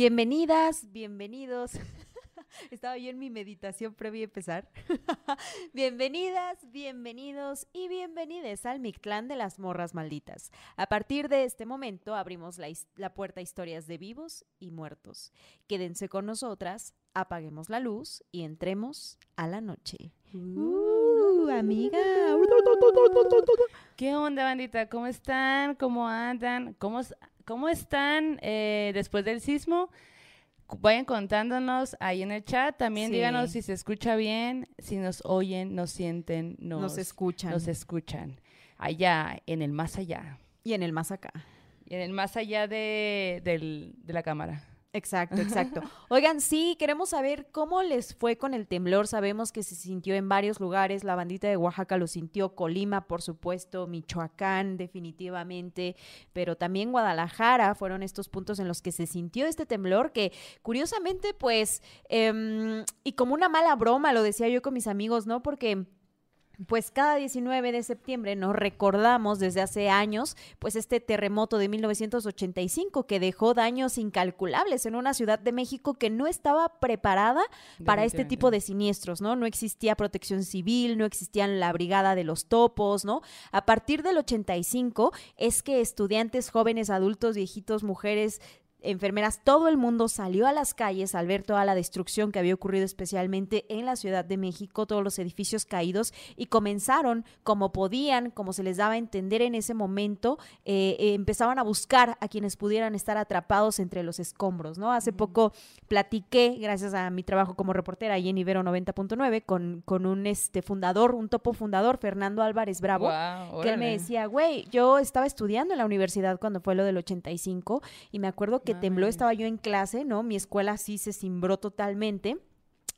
Bienvenidas, bienvenidos. Estaba yo en mi meditación previa a empezar. Bienvenidas, bienvenidos y bienvenides al Mictlán de las Morras Malditas. A partir de este momento abrimos la, la puerta a historias de vivos y muertos. Quédense con nosotras, apaguemos la luz y entremos a la noche. Uh, amiga. ¿Qué onda, bandita? ¿Cómo están? ¿Cómo andan? ¿Cómo, cómo están eh, después del sismo? Vayan contándonos ahí en el chat. También Sí. díganos si se escucha bien, si nos oyen, nos sienten, nos, Nos escuchan. nos escuchan. Allá, en el más allá. y en el más acá. Y En el más allá de, del- de la cámara. Exacto, exacto. Oigan, sí, queremos saber cómo les fue con el temblor. Sabemos que se sintió en varios lugares. La bandita de Oaxaca lo sintió, Colima, por supuesto, Michoacán, definitivamente, pero también Guadalajara fueron estos puntos en los que se sintió este temblor que, curiosamente, pues, em, y como una mala broma, lo decía yo con mis amigos, ¿no? Porque... Pues cada 19 de septiembre nos recordamos desde hace años, pues este terremoto de 1985 que dejó daños incalculables en una ciudad de México que no estaba preparada para este tipo de siniestros, ¿no? No existía protección civil, no existían la brigada de los topos, ¿no? A partir del 85 es que estudiantes, jóvenes, adultos, viejitos, mujeres, enfermeras, todo el mundo salió a las calles al ver toda la destrucción que había ocurrido especialmente en la Ciudad de México, todos los edificios caídos y comenzaron como podían, como se les daba a entender en ese momento, eh, eh, empezaban a buscar a quienes pudieran estar atrapados entre los escombros, ¿no? Hace poco platiqué, gracias a mi trabajo como reportera ahí en Ibero 90.9, con, con un este, fundador, un topo fundador, Fernando Álvarez Bravo, que él me decía, güey, yo estaba estudiando en la universidad cuando fue lo del 85 y me acuerdo que tembló, Mames. estaba yo en clase, ¿no? Mi escuela sí se cimbró totalmente.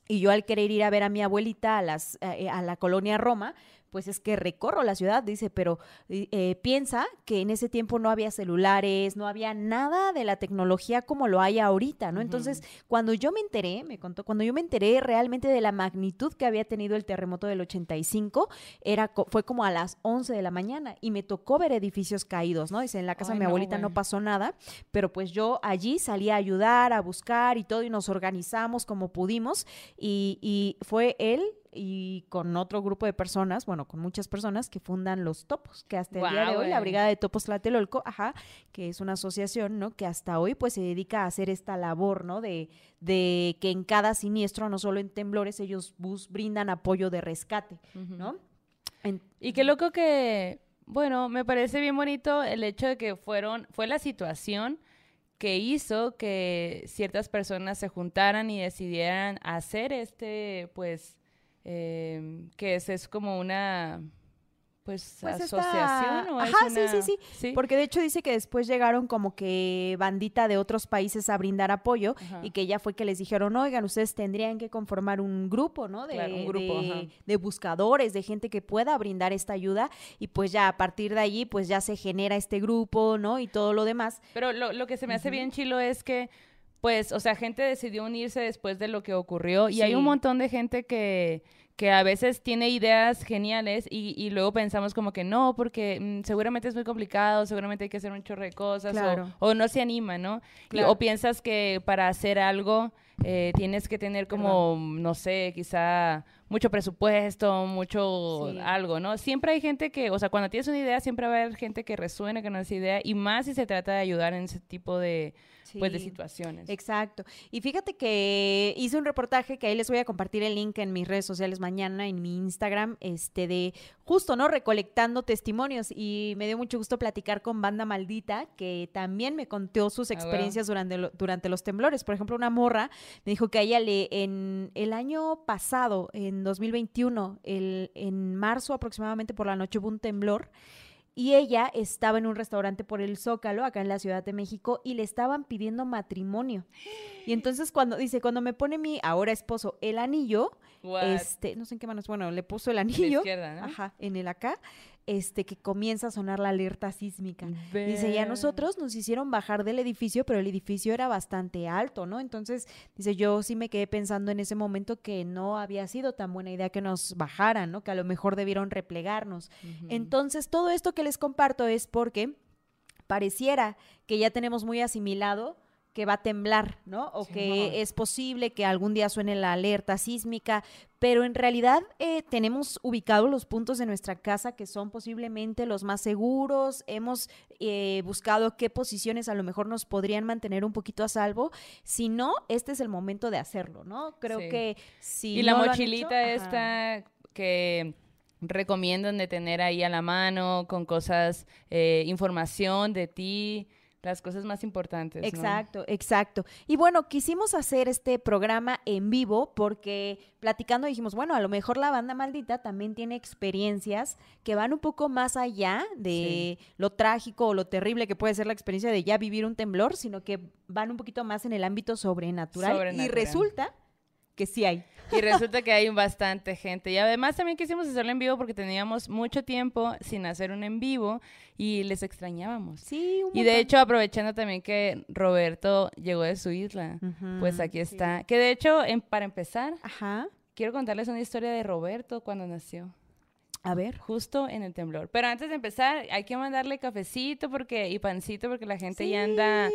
Y yo al querer ir a ver a mi abuelita a, las, eh, a la colonia Roma, pues es que recorro la ciudad, dice, pero eh, piensa que en ese tiempo no había celulares, no había nada de la tecnología como lo hay ahorita, ¿no? Entonces, cuando yo me enteré, me contó, cuando yo me enteré realmente de la magnitud que había tenido el terremoto del 85, era, fue como a las 11 de la mañana y me tocó ver edificios caídos, ¿no? Dice, en la casa Ay, de mi abuelita no pasó nada, pero pues yo allí salí a ayudar, a buscar y todo, y nos organizamos como pudimos, y, y fue él y con otro grupo de personas, bueno, con muchas personas que fundan los topos, que hasta el día de hoy la. Brigada de Topos Tlatelolco, ajá, que es una asociación, ¿no? Que hasta hoy pues se dedica a hacer esta labor, ¿no? De, de que en cada siniestro, no solo en temblores, ellos bus brindan apoyo de rescate. ¿no? En- Y qué loco que, bueno, me parece bien bonito el hecho de que fueron, fue la situación que hizo que ciertas personas se juntaran y decidieran hacer este, pues, eh, que es, es como una, pues, Pues esta- asociación o es Ajá, sí, sí, sí. Porque de hecho dice que después llegaron como que bandita de otros países a brindar apoyo Ajá. y que ya fue que les dijeron, oigan, ustedes tendrían que conformar un grupo, ¿no? De, Claro, un grupo, de buscadores, de gente que pueda brindar esta ayuda y pues ya a partir de allí pues ya se genera este grupo, ¿no? Y todo lo demás. Pero lo, lo que se me hace bien chilo es que, pues, o sea, gente decidió unirse después de lo que ocurrió y hay un montón de gente que, que a veces tiene ideas geniales y, y luego pensamos como que no, porque mm, seguramente es muy complicado, seguramente hay que hacer un chorro de cosas o- Claro. o, no se anima, ¿no? Y- Claro. o piensas que para hacer algo eh, tienes que tener como, no sé, quizá mucho presupuesto, mucho Sí. algo, ¿no? Siempre hay gente que, o sea, cuando tienes una idea, siempre va a haber gente que resuene con esa idea y más si se trata de ayudar en ese tipo de, pues, de situaciones. Exacto. Y fíjate que hice un reportaje que ahí les voy a compartir el link en mis redes sociales mañana, en mi Instagram, este de justo, ¿no? Recolectando testimonios. Y me dio mucho gusto platicar con Banda Maldita, que también me contó sus Ah, experiencias durante, lo- durante los temblores. Por ejemplo, una morra me dijo que a ella le, en el año pasado, en 2021, el, en marzo aproximadamente por la noche hubo un temblor y ella estaba en un restaurante por el Zócalo, acá en la Ciudad de México, y le estaban pidiendo matrimonio. Y entonces cuando, dice, cuando me pone mi ahora esposo el anillo, What? este, no sé en qué manos, bueno, le puso el la anillo, izquierda, ¿no? ajá, en el acá, este, que comienza a sonar la alerta sísmica. Dice, y a nosotros nos hicieron bajar del edificio, pero el edificio era bastante alto, ¿no? Entonces, dice, yo sí me quedé pensando en ese momento que no había sido tan buena idea que nos bajaran, ¿no? Que a lo mejor debieron replegarnos. Entonces, todo esto que les comparto es porque pareciera que ya tenemos muy asimilado que va a temblar, ¿no? O que es posible que algún día suene la alerta sísmica, pero en realidad eh, tenemos ubicados los puntos de nuestra casa que son posiblemente los más seguros, hemos eh, buscado qué posiciones a lo mejor nos podrían mantener un poquito a salvo, si no, este es el momento de hacerlo, ¿no? Creo que si... Y la mochilita esta que recomiendan de tener ahí a la mano con cosas, eh, información de ti, las cosas más importantes. Exacto, exacto. Y bueno, quisimos hacer este programa en vivo porque platicando dijimos, bueno, a lo mejor la banda maldita también tiene experiencias que van un poco más allá de lo trágico o lo terrible que puede ser la experiencia de ya vivir un temblor, sino que van un poquito más en el ámbito sobrenatural. Y resulta que sí hay. Y resulta que hay bastante gente. Y además también quisimos hacerlo en vivo porque teníamos mucho tiempo sin hacer un en vivo y les extrañábamos. Sí, Y de hecho, aprovechando también que Roberto llegó de su isla, pues aquí está. Que de hecho, en, para empezar, quiero contarles una historia de Roberto cuando nació. A ver. Justo en el temblor. Pero antes de empezar, hay que mandarle cafecito porque y pancito porque la gente ya anda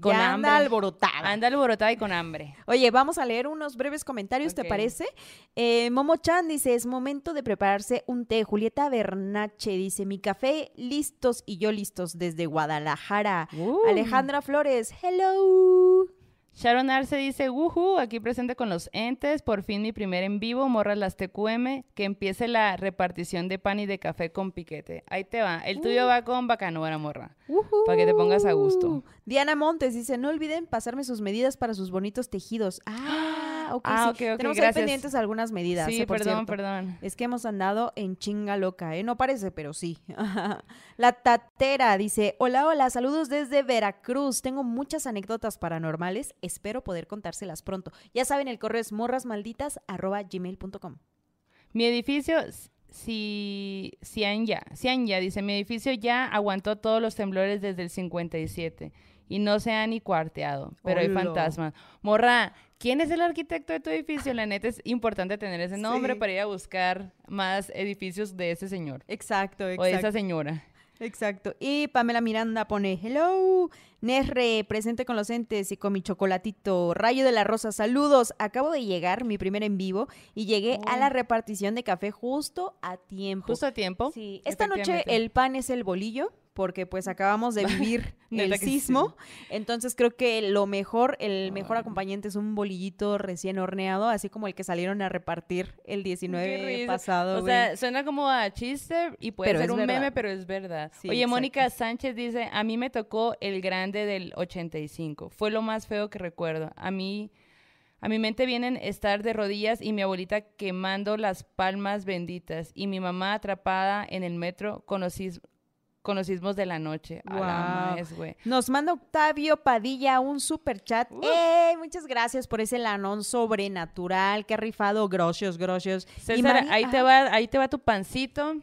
con ya hambre. anda alborotada. Anda alborotada y con hambre. Oye, vamos a leer unos breves comentarios, ¿te parece? Eh, Momo Chan dice, es momento de prepararse un té. Julieta Bernache dice, mi café listos y yo listos desde Guadalajara. Uh. Alejandra Flores, hello. Sharon Arce dice, wuhu, aquí presente con los entes, por fin mi primer en vivo, morras las TQM, que empiece la repartición de pan y de café con piquete. Ahí te va, el tuyo uh. va con bacanora, morra, para que te pongas a gusto. Diana Montes dice, no olviden pasarme sus medidas para sus bonitos tejidos. Ah, ok. Ah, Tenemos ahí pendientes algunas medidas. Sí, eh, perdón, perdón. Es que hemos andado en chinga loca, ¿eh? No parece, pero sí. La Tatera dice: Hola, hola, saludos desde Veracruz. Tengo muchas anécdotas paranormales. Espero poder contárselas pronto. Ya saben, el correo es morrasmalditas.gmail.com. Mi edificio si Cianya, ya dice, mi edificio ya aguantó todos los temblores desde el 57 y no se ha ni cuarteado, pero hay fantasmas. Morra, ¿quién es el arquitecto de tu edificio? La neta es importante tener ese nombre para ir a buscar más edificios de ese señor. Exacto, exacto. O de esa señora. Exacto. Y Pamela Miranda pone, hello, Nesre, presente con los entes y con mi chocolatito. Rayo de la Rosa, saludos. Acabo de llegar, mi primer en vivo, y llegué a la repartición de café justo a tiempo. Justo a tiempo. Sí. Esta noche el pan es el bolillo porque pues acabamos de vivir el sismo. Entonces creo que lo mejor, el mejor acompañante es un bolillito recién horneado, así como el que salieron a repartir el 19 pasado. O sea, suena como a chiste y puede ser un meme, pero es verdad. Oye, Mónica Sánchez dice, a mí me tocó el grande del 85. Fue lo más feo que recuerdo. A mí... A mi mente vienen estar de rodillas y mi abuelita quemando las palmas benditas y mi mamá atrapada en el metro con los, con los sismos de la noche. Nos manda Octavio Padilla un super chat. Muchas gracias por ese lanón sobrenatural. Qué rifado, grocios, grocios. César, ahí, te va, ahí te va tu pancito.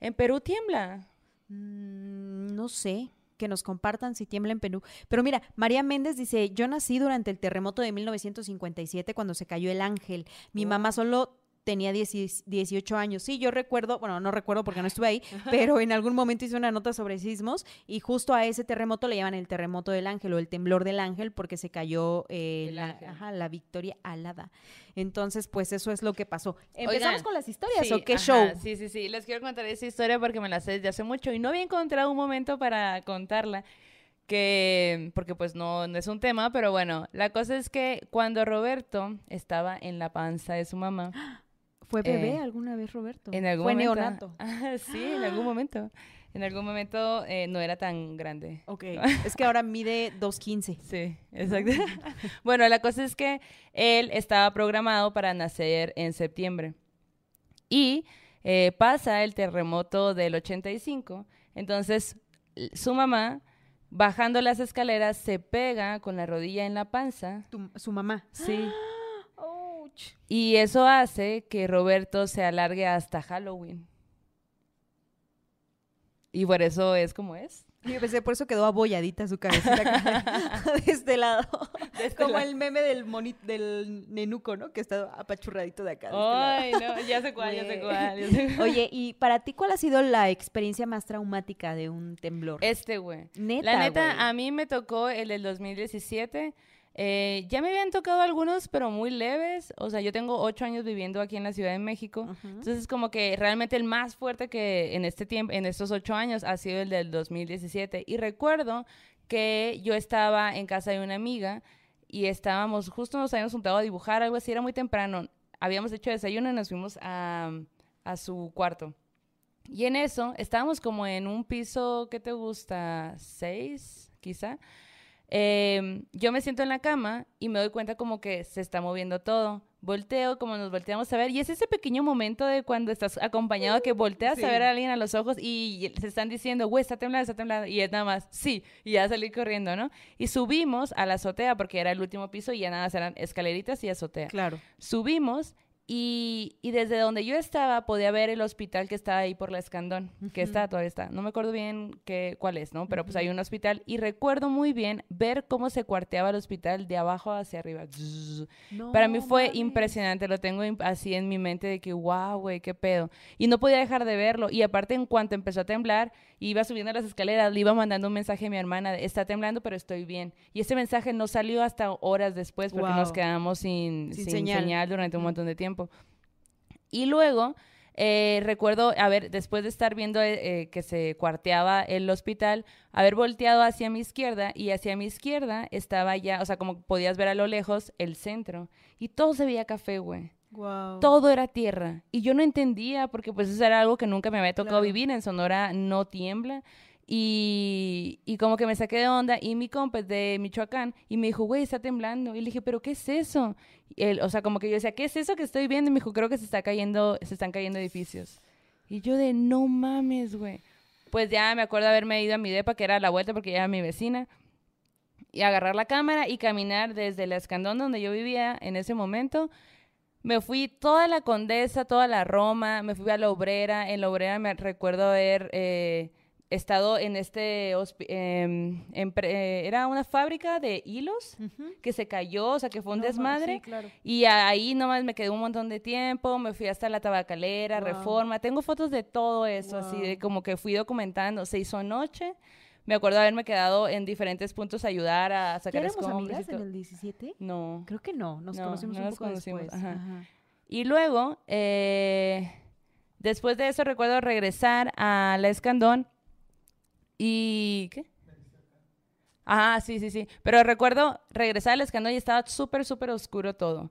¿En Perú tiembla? Mm, no sé que nos compartan si tiembla en Perú. Pero mira, María Méndez dice, yo nací durante el terremoto de 1957 cuando se cayó el ángel. Mi mamá solo tenía 18 años. Sí, yo recuerdo, bueno, no recuerdo porque no estuve ahí, pero en algún momento hice una nota sobre sismos y justo a ese terremoto le llaman el terremoto del ángel o el temblor del ángel porque se cayó eh, la, victoria alada. Entonces, pues eso es lo que pasó. ¿Empezamos con las historias o qué show? Sí, sí, sí. Les quiero contar esa historia porque me la sé desde hace mucho y no había encontrado un momento para contarla que, porque pues no, no, es un tema, pero bueno, la cosa es que cuando Roberto estaba en la panza de su mamá, ¿Fue bebé eh, alguna vez, Roberto? En algún Fue momento, neonato. sí, en algún momento. En algún momento eh, no era tan grande. Ok. es que ahora mide 2.15. Sí, exacto. bueno, la cosa es que él estaba programado para nacer en septiembre. Y eh, pasa el terremoto del 85. Entonces, su mamá, bajando las escaleras, se pega con la rodilla en la panza. ¿Su mamá? Sí. Y eso hace que Roberto se alargue hasta Halloween. Y por eso es como es. Yo pensé, por eso quedó abolladita su cabecita de este lado. este Como lado. el meme del monito, del nenuco, ¿no? Que está apachurradito de acá. de este Ay, lado. no, ya sé cuál, ya sé cuál. ya sé cuál. Oye, ¿y para ti cuál ha sido la experiencia más traumática de un temblor? Este, güey. Neta, La neta, güey. a mí me tocó el del 2017. Eh, ya me habían tocado algunos, pero muy leves. O sea, yo tengo ocho años viviendo aquí en la Ciudad de México. Ujú. Entonces, como que realmente el más fuerte que en este tiempo, en estos ocho años, ha sido el del 2017. Y recuerdo que yo estaba en casa de una amiga y estábamos, justo nos habíamos juntado a dibujar, algo así, era muy temprano. Habíamos hecho desayuno y nos fuimos a, a su cuarto. Y en eso estábamos como en un piso, ¿qué te gusta? ¿Seis, quizá? Em, yo me siento en la cama y me doy cuenta como que se está moviendo todo. Volteo, como nos volteamos a ver, y es ese pequeño momento de cuando estás acompañado que volteas Sí. a ver a alguien a los ojos y se están diciendo, güey, está temblando, está temblando, y es nada más, sí, y ya salí corriendo, ¿no? Y subimos a la azotea porque era el último piso y ya nada, eran escaleritas y azotea. Claro. Subimos y, y desde donde yo estaba podía ver el hospital que estaba ahí por la Escandón, que está, todavía está. No me acuerdo bien qué, cuál es, ¿no? Pero pues hay un hospital y recuerdo muy bien ver cómo se cuarteaba el hospital de abajo hacia arriba. Para mí fue impresionante, lo tengo así en mi mente de que, wow, güey, qué pedo. Y no podía dejar de verlo. Y aparte, en cuanto empezó a temblar, iba subiendo las escaleras, le iba mandando un mensaje a mi hermana, de, está temblando, pero estoy bien. Y ese mensaje no salió hasta horas después porque nos quedamos sin, Sin sin señal. señal. durante un montón de tiempo. Y luego, eh, recuerdo, a ver, después de estar viendo eh, eh, que se cuarteaba el hospital, haber volteado hacia mi izquierda y hacia mi izquierda estaba ya, o sea, como podías ver a lo lejos, el centro. Y todo se veía café, güey. Todo era tierra. Y yo no entendía, porque pues eso era algo que nunca me había tocado Claro. vivir. En Sonora no tiembla. Y, y como que me saqué de onda. Y mi compa es de Michoacán. Y me dijo, güey, está temblando. Y le dije, ¿pero qué es eso? Él, o sea, como que yo decía, ¿qué es eso que estoy viendo? Y me dijo, creo que se, está cayendo, se están cayendo edificios. Y yo de, no mames, güey. Pues ya me acuerdo haberme ido a mi depa, que era a la vuelta porque ya era mi vecina. Y agarrar la cámara y caminar desde el escandón donde yo vivía en ese momento. Me fui toda la Condesa, toda la Roma, me fui a la Obrera. En la Obrera me recuerdo haber eh, estado en este... em, en pre- eh, era una fábrica de hilos Ujú. que se cayó, o sea, que fue un No ma- desmadre. sí, claro. Y ahí nomás me quedé un montón de tiempo, me fui hasta la tabacalera, Wow. reforma. Tengo fotos de todo eso, así de Wow. como que fui documentando. Se hizo noche. Me acuerdo haberme quedado en diferentes puntos a ayudar a ¿Ya sacar éramos escombros y amigas en el 17? No. Creo que no, nos No, conocimos no un poco conocimos, después. ajá. Ajá. Y luego, eh, después de eso, recuerdo regresar a la Escandón y... ¿Qué? Ajá, sí, sí, sí. Pero recuerdo regresar al Escandón y estaba súper, súper oscuro todo.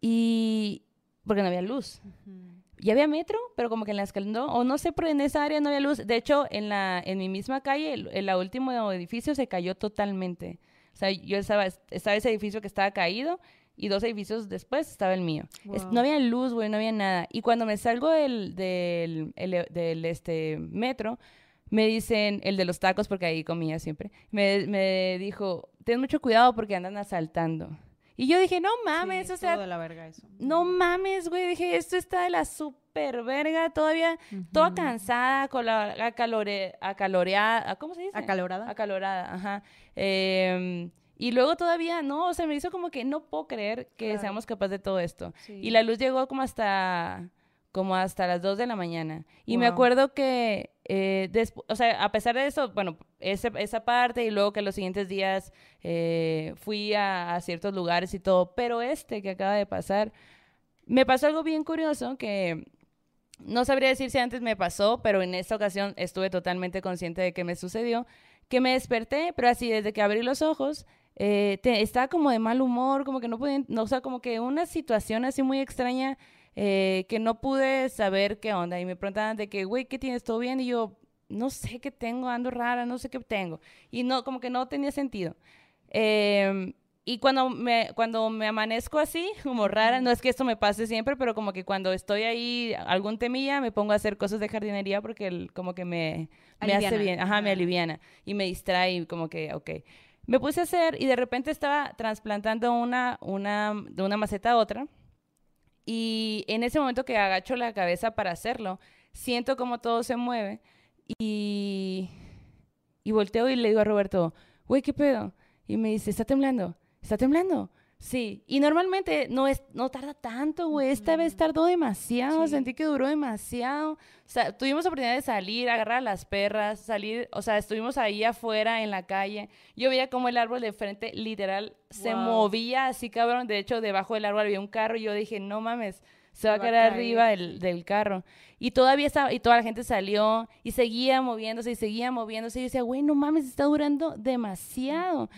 Y... porque no había luz. Ujú. Y había metro, pero como que en la Escandón, o no sé, pero en esa área no había luz. De hecho, en la en mi misma calle, el, el último edificio se cayó totalmente. O sea, yo estaba, estaba ese edificio que estaba caído y dos edificios después estaba el mío. Es- no había luz, güey, no había nada. Y cuando me salgo del, del, del, este, metro, me dicen, el de los tacos, porque ahí comía siempre, me, me dijo, ten mucho cuidado porque andan asaltando. Y yo dije, no mames, Sí, o sea, todo de la verga eso. no mames, güey. Dije, esto está de la super verga. Todavía toda Ujú. cansada, con la acalore, acaloreada. ¿Cómo se dice? ¿Acalorada? Acalorada, ajá. Em, y luego todavía, no, o sea, me hizo como que no puedo creer que Claro. seamos capaces de todo esto. Sí. Y la luz llegó como hasta como hasta las 2 de la mañana. Y me Wow. acuerdo que, eh, o sea, a pesar de eso, bueno, esa parte y luego que los siguientes días eh, fui a, a ciertos lugares y todo, pero este que acaba de pasar, me pasó algo bien curioso que no sabría decir si antes me pasó, pero en esta ocasión estuve totalmente consciente de que me sucedió, que me desperté, pero así desde que abrí los ojos, eh, estaba como de mal humor, como que no podía, no, o sea, como que una situación así muy extraña eh, que no pude saber qué onda. Y me preguntaban de que, güey, ¿qué tienes? ¿Todo bien? Y yo, no sé qué tengo, ando rara, no sé qué tengo. Y no, como que no tenía sentido. Em, y cuando me, cuando me amanezco así, como rara, no es que esto me pase siempre, pero como que cuando estoy ahí, algún temilla, me pongo a hacer cosas de jardinería porque el- como que me, me hace bien, ajá, me Ajá. aliviana y me distrae y como que, ok. Me puse a hacer y de repente estaba trasplantando una, una, de una maceta a otra y en ese momento que agacho la cabeza para hacerlo, siento como todo se mueve y, Y volteo y le digo a Roberto, güey, ¿qué pedo? Y me dice, está temblando, está temblando. Sí, y normalmente no, es, no tarda tanto, güey. Esta vez tardó demasiado, sentí que duró demasiado. O sea, tuvimos oportunidad de salir, agarrar a las perras, salir, o sea, estuvimos ahí afuera en la calle. Yo veía como el árbol de frente literal se movía así, cabrón. De hecho, debajo del árbol había un carro y yo dije, no mames, se va a quedar arriba del, del, carro. Y todavía estaba, y toda la gente salió y seguía moviéndose y seguía moviéndose. Y yo decía, güey, no mames, está durando demasiado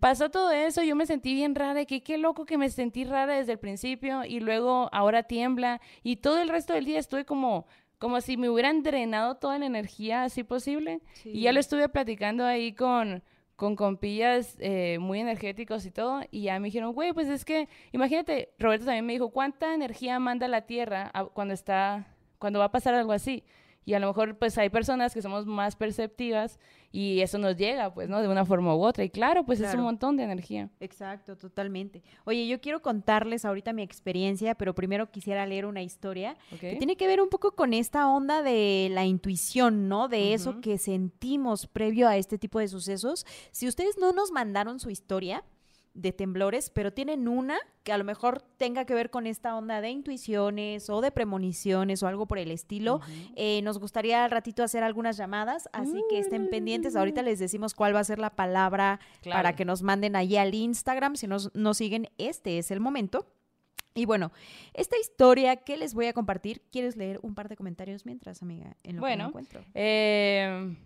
pasó todo eso, yo me sentí bien rara, que qué loco que me sentí rara desde el principio y luego ahora tiembla y todo el resto del día estuve como como si me hubieran drenado toda la energía así posible. Y ya lo estuve platicando ahí con, con compillas eh, muy energéticos y todo, y ya me dijeron, güey, pues es que, imagínate, Roberto también me dijo, ¿cuánta energía manda la Tierra cuando está, cuando va a pasar algo así? Y a lo mejor pues hay personas que somos más perceptivas y eso nos llega, pues, ¿no? De una forma u otra. Y claro, pues es un montón de energía. Exacto, totalmente. Oye, yo quiero contarles ahorita mi experiencia, pero primero quisiera leer una historia que tiene que ver un poco con esta onda de la intuición, ¿no? De eso que sentimos previo a este tipo de sucesos. Si ustedes no nos mandaron su historia, de temblores, pero tienen una que a lo mejor tenga que ver con esta onda de intuiciones o de premoniciones o algo por el estilo. Eh, nos gustaría al ratito hacer algunas llamadas, así que estén pendientes. Ahorita les decimos cuál va a ser la palabra para que nos manden ahí al Instagram. Si nos, nos siguen, este es el momento. Y bueno, esta historia que les voy a compartir, ¿quieres leer un par de comentarios mientras, amiga? En lo bueno, que encuentro? Eh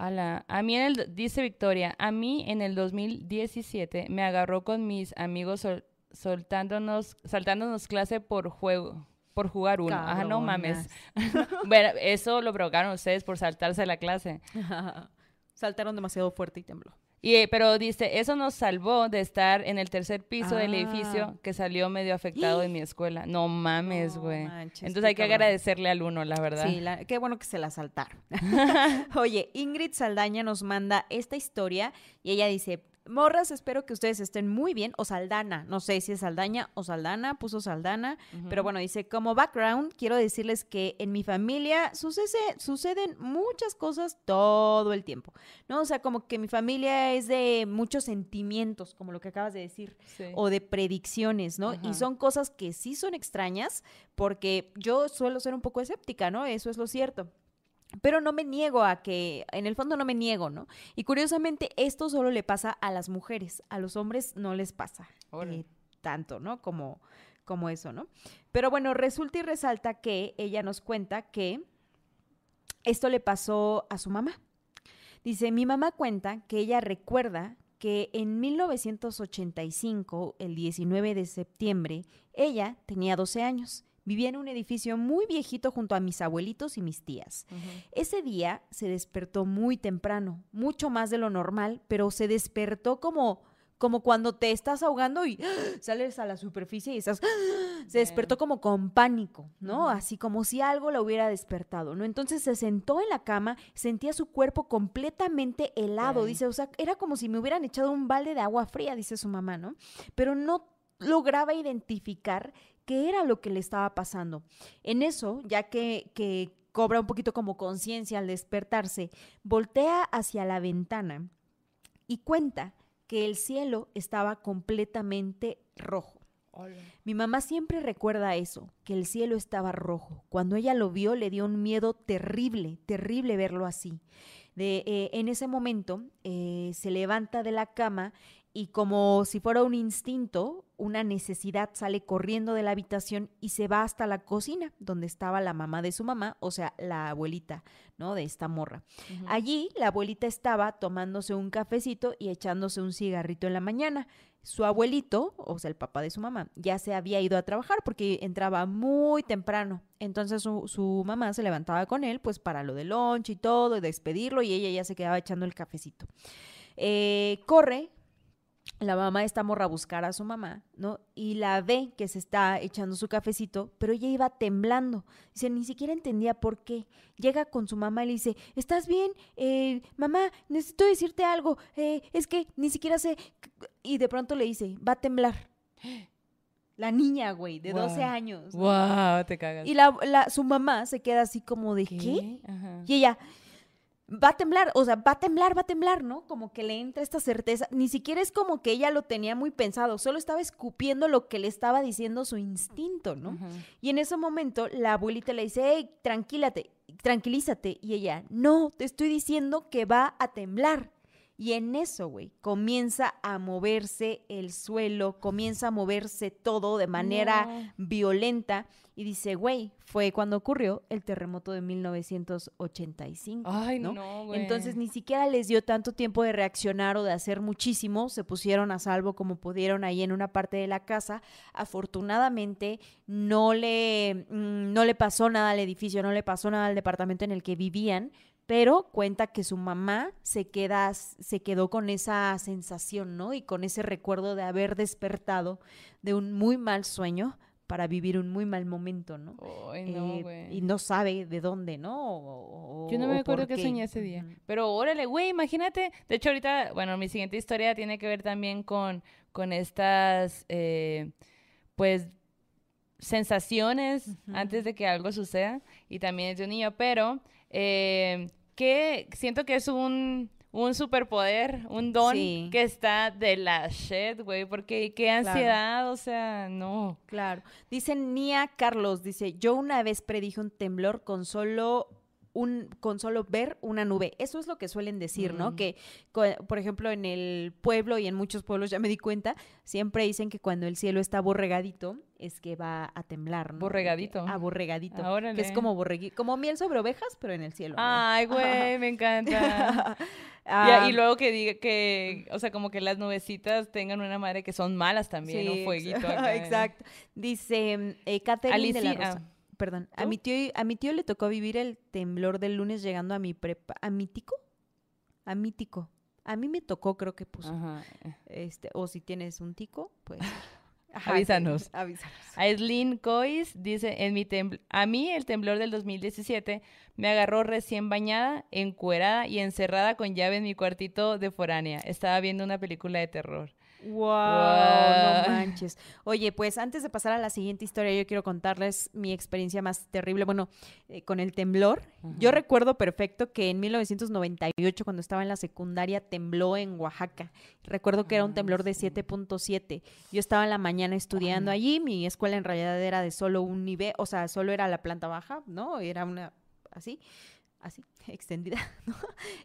a mí en el, dice Victoria, a mí en el 2017 me agarró con mis amigos soltándonos, saltándonos clase por juego, por jugar uno. Ajá, no mames. bueno, eso lo provocaron ustedes por saltarse la clase. Saltaron demasiado fuerte y tembló. Y, eh, pero dice, eso nos salvó de estar en el tercer piso del edificio ah. que salió medio afectado en mi escuela. No mames, güey. Entonces hay que agradecerle al uno, la verdad. Sí, qué bueno que se la saltaron. Oye, Ingrid Saldaña nos manda esta historia y ella dice, Morras, espero que ustedes estén muy bien. O Saldana, no sé si es Saldaña o Saldana, puso Saldana. Pero bueno, dice, como background, quiero decirles que en mi familia sucede, suceden muchas cosas todo el tiempo. ¿No? O sea, como que mi familia es de muchos sentimientos, como lo que acabas de decir, o de predicciones, ¿no? Y son cosas que sí son extrañas, porque yo suelo ser un poco escéptica, ¿no? Eso es lo cierto. Pero no me niego a que, en el fondo no me niego, ¿no? Y curiosamente esto solo le pasa a las mujeres, a los hombres no les pasa eh, tanto, ¿no? Como, como eso, ¿no? Pero bueno, resulta y resalta que ella nos cuenta que esto le pasó a su mamá. Dice, mi mamá cuenta que ella recuerda que en 1985, el 19 de septiembre, ella tenía 12 años Vivía en un edificio muy viejito junto a mis abuelitos y mis tías. Ese día se despertó muy temprano, mucho más de lo normal, pero se despertó como como cuando te estás ahogando y sales a la superficie y estás se despertó como con pánico, ¿no? Así como si algo la hubiera despertado, ¿no? Entonces se sentó en la cama, sentía su cuerpo completamente helado, dice, o sea, era como si me hubieran echado un balde de agua fría, dice su mamá, ¿no? Pero no lograba identificar qué era lo que le estaba pasando. En eso, ya que, que cobra un poquito como conciencia al despertarse, voltea hacia la ventana y cuenta que el cielo estaba completamente rojo. Mi mamá siempre recuerda eso, que el cielo estaba rojo. Cuando ella lo vio le dio un miedo terrible, terrible verlo así. De, eh, en ese momento eh, se levanta de la cama y como si fuera un instinto, una necesidad, sale corriendo de la habitación y se va hasta la cocina, donde estaba la mamá de su mamá, o sea, la abuelita, ¿no? De esta morra. Allí la abuelita estaba tomándose un cafecito y echándose un cigarrito en la mañana. Su abuelito, o sea, el papá de su mamá, ya se había ido a trabajar porque entraba muy temprano. Entonces su, su mamá se levantaba con él, pues para lo del lunch y todo, y despedirlo, y ella ya se quedaba echando el cafecito. Eh, corre, la mamá está morra a buscar a su mamá, ¿no? Y la ve que se está echando su cafecito, pero ella iba temblando. Dice, ni siquiera entendía por qué. Llega con su mamá y le dice, ¿estás bien? Eh, mamá, necesito decirte algo. Eh, es que ni siquiera sé. Y de pronto le dice, va a temblar. La niña, güey, de 12 años. Wow, te cagas. Y la, su mamá se queda así como de, ¿qué? Y ella, va a temblar, o sea, va a temblar, va a temblar, ¿no? Como que le entra esta certeza, ni siquiera es como que ella lo tenía muy pensado, solo estaba escupiendo lo que le estaba diciendo su instinto, ¿no? Y en ese momento la abuelita le dice, hey, tranquilate, tranquilízate, y ella, no, te estoy diciendo que va a temblar. Y en eso, güey, comienza a moverse el suelo, comienza a moverse todo de manera violenta. Y dice, güey, fue cuando ocurrió el terremoto de 1985. Ay, no, güey. Entonces ni siquiera les dio tanto tiempo de reaccionar o de hacer muchísimo. Se pusieron a salvo como pudieron ahí en una parte de la casa. Afortunadamente no le, mm, no le pasó nada al edificio, no le pasó nada al departamento en el que vivían pero cuenta que su mamá se queda, se quedó con esa sensación, ¿no? Y con ese recuerdo de haber despertado de un muy mal sueño para vivir un muy mal momento, ¿no? Ay, no, eh, güey. y no sabe de dónde, ¿no? Yo no me acuerdo qué soñé ese día. Pero órale, güey, imagínate. De hecho, ahorita, bueno, mi siguiente historia tiene que ver también con, con estas, eh, pues, sensaciones antes de que algo suceda. Y también es de un niño, pero eh, que siento que es un, un superpoder, un don que está de la shit, güey, porque qué ansiedad, o sea, no. Claro. Dice Nia Carlos, dice, yo una vez predije un temblor con solo un, con solo ver una nube. Eso es lo que suelen decir, ¿no? Mm. Que, por ejemplo, en el pueblo y en muchos pueblos ya me di cuenta, siempre dicen que cuando el cielo está borregadito es que va a temblar, ¿no? Borregadito. Ah, borregadito. Que es como borregui como miel sobre ovejas, pero en el cielo. Ay, güey, me encanta. y, luego que diga que, o sea, como que las nubecitas tengan una madre que son malas también, un fueguito. Exacto. Dice eh, Catherine de la Rosa perdón. A mi, tío, a mi tío le tocó vivir el temblor del lunes llegando a mi prepa. ¿A mítico? A mítico. A mí me tocó, creo que puso. Ajá. Este, o si tienes un tico, pues. avísanos. avísanos. Aislinn Cois dice, en mi a mí el temblor del 2017 me agarró recién bañada, encuerada y encerrada con llave en mi cuartito de foránea. Estaba viendo una película de terror. Wow, no manches. Oye, pues antes de pasar a la siguiente historia, yo quiero contarles mi experiencia más terrible, bueno, eh, con el temblor. Yo recuerdo perfecto que en 1998, cuando estaba en la secundaria, tembló en Oaxaca. Recuerdo que era un temblor de 7.7. Yo estaba en la mañana estudiando allí, mi escuela en realidad era de solo un nivel, o sea, solo era la planta baja, ¿no? Era una así así, extendida, ¿no?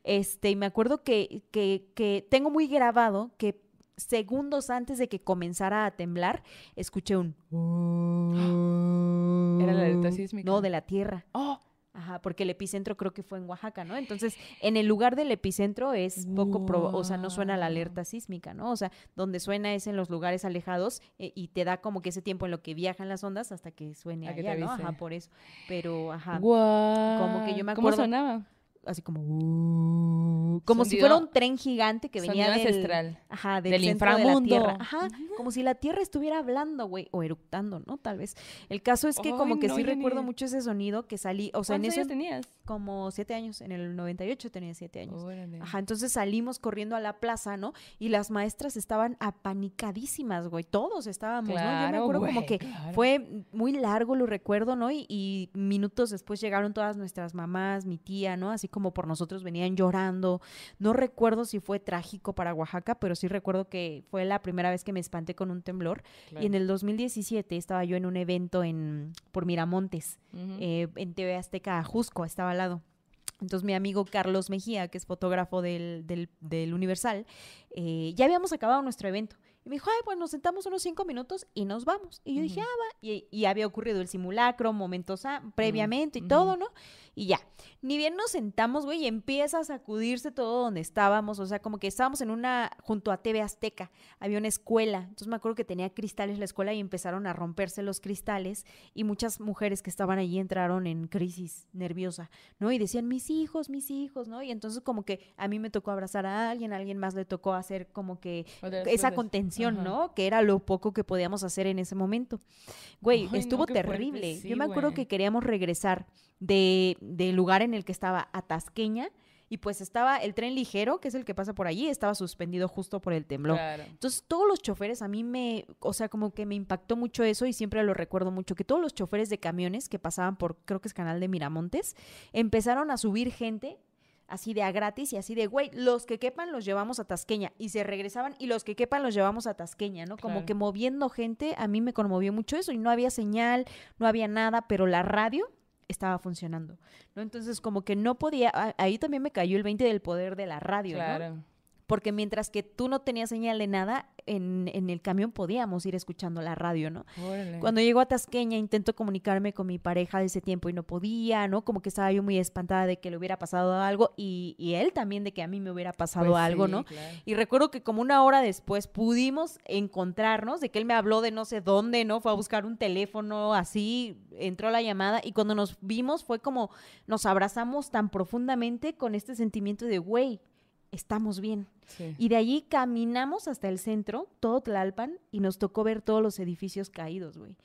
Este, y me acuerdo que, que, que tengo muy grabado que segundos antes de que comenzara a temblar, escuché un... ¿Era la alerta sísmica? No, de la tierra. ¡Oh! Ajá, porque el epicentro creo que fue en Oaxaca, ¿no? Entonces, en el lugar del epicentro es poco, o sea, no suena la alerta sísmica, ¿no? O sea, donde suena es en los lugares alejados eh, y te da como que ese tiempo en lo que viajan las ondas hasta que suene allá, ¿no? Ajá, por eso. Pero, ajá. Como que yo me acuerdo. ¿Cómo sonaba? Así como uh, como si fuera un tren gigante que venía del, ancestral. Ajá, del, inframundo. De la tierra. Ajá, como si la tierra estuviera hablando, güey, o eructando, ¿no? Tal vez. El caso es que como que sí recuerdo mucho ese sonido que salí, o sea, en eso tenías? Como siete años, en el 98 tenía siete años. Ajá, entonces salimos corriendo a la plaza, ¿no? Y las maestras estaban apanicadísimas, güey, todos estábamos, ¿no? Yo me acuerdo como que fue muy largo, lo recuerdo, ¿no? Y, y minutos después llegaron todas nuestras mamás, mi tía, ¿no? Así como por nosotros venían llorando. No recuerdo si fue trágico para Oaxaca, pero sí recuerdo que fue la primera vez que me espanté con un temblor. Y en el 2017 estaba yo en un evento en por Miramontes, eh, en TV Azteca, Jusco, estaba al lado. Entonces mi amigo Carlos Mejía, que es fotógrafo del, del, Universal, eh, ya habíamos acabado nuestro evento. Y me dijo, ay, pues nos sentamos unos cinco minutos y nos vamos. Y yo dije, ah, va. Y, había ocurrido el simulacro momentos previamente y todo, ¿no? Y ya. Ni bien nos sentamos, güey, y empieza a sacudirse todo donde estábamos. O sea, como que estábamos en una, junto a TV Azteca, había una escuela. Entonces me acuerdo que tenía cristales la escuela y empezaron a romperse los cristales. Y muchas mujeres que estaban allí entraron en crisis nerviosa, ¿no? Y decían, mis hijos, mis hijos, ¿no? Y entonces como que a mí me tocó abrazar a alguien, a alguien más le tocó hacer como que esa contención, ¿no? Que era lo poco que podíamos hacer en ese momento. Güey, estuvo terrible. Yo me acuerdo que queríamos regresar de, del lugar en el que estaba Atasqueña y pues estaba el tren ligero, que es el que pasa por allí, estaba suspendido justo por el temblor. Entonces, todos los choferes, a mí me, o sea, como que me impactó mucho eso y siempre lo recuerdo mucho, que todos los choferes de camiones que pasaban por, creo que es Canal de Miramontes, empezaron a subir gente así de a gratis y así de, güey, los que quepan los llevamos a Tasqueña y se regresaban y los que quepan los llevamos a Tasqueña, ¿no? Como Claro. que moviendo gente, a mí me conmovió mucho eso y no había señal, no había nada, pero la radio estaba funcionando, ¿no? Entonces como que no podía, ahí también me cayó el 20 del poder de la radio, ¿no? Porque mientras que tú no tenías señal de nada, en, en el camión podíamos ir escuchando la radio, ¿no? Órale. Cuando llego a Tasqueña intento comunicarme con mi pareja de ese tiempo y no podía, ¿no? Como que estaba yo muy espantada de que le hubiera pasado algo y, y él también de que a mí me hubiera pasado Pues algo, sí, ¿no? claro. Y recuerdo que como una hora después pudimos encontrarnos, de que él me habló de no sé dónde, ¿no? Fue a buscar un teléfono, así entró la llamada y cuando nos vimos fue como nos abrazamos tan profundamente con este sentimiento de, güey, estamos bien. Sí. Y de allí caminamos hasta el centro, todo Tlalpan, y nos tocó ver todos los edificios caídos, güey.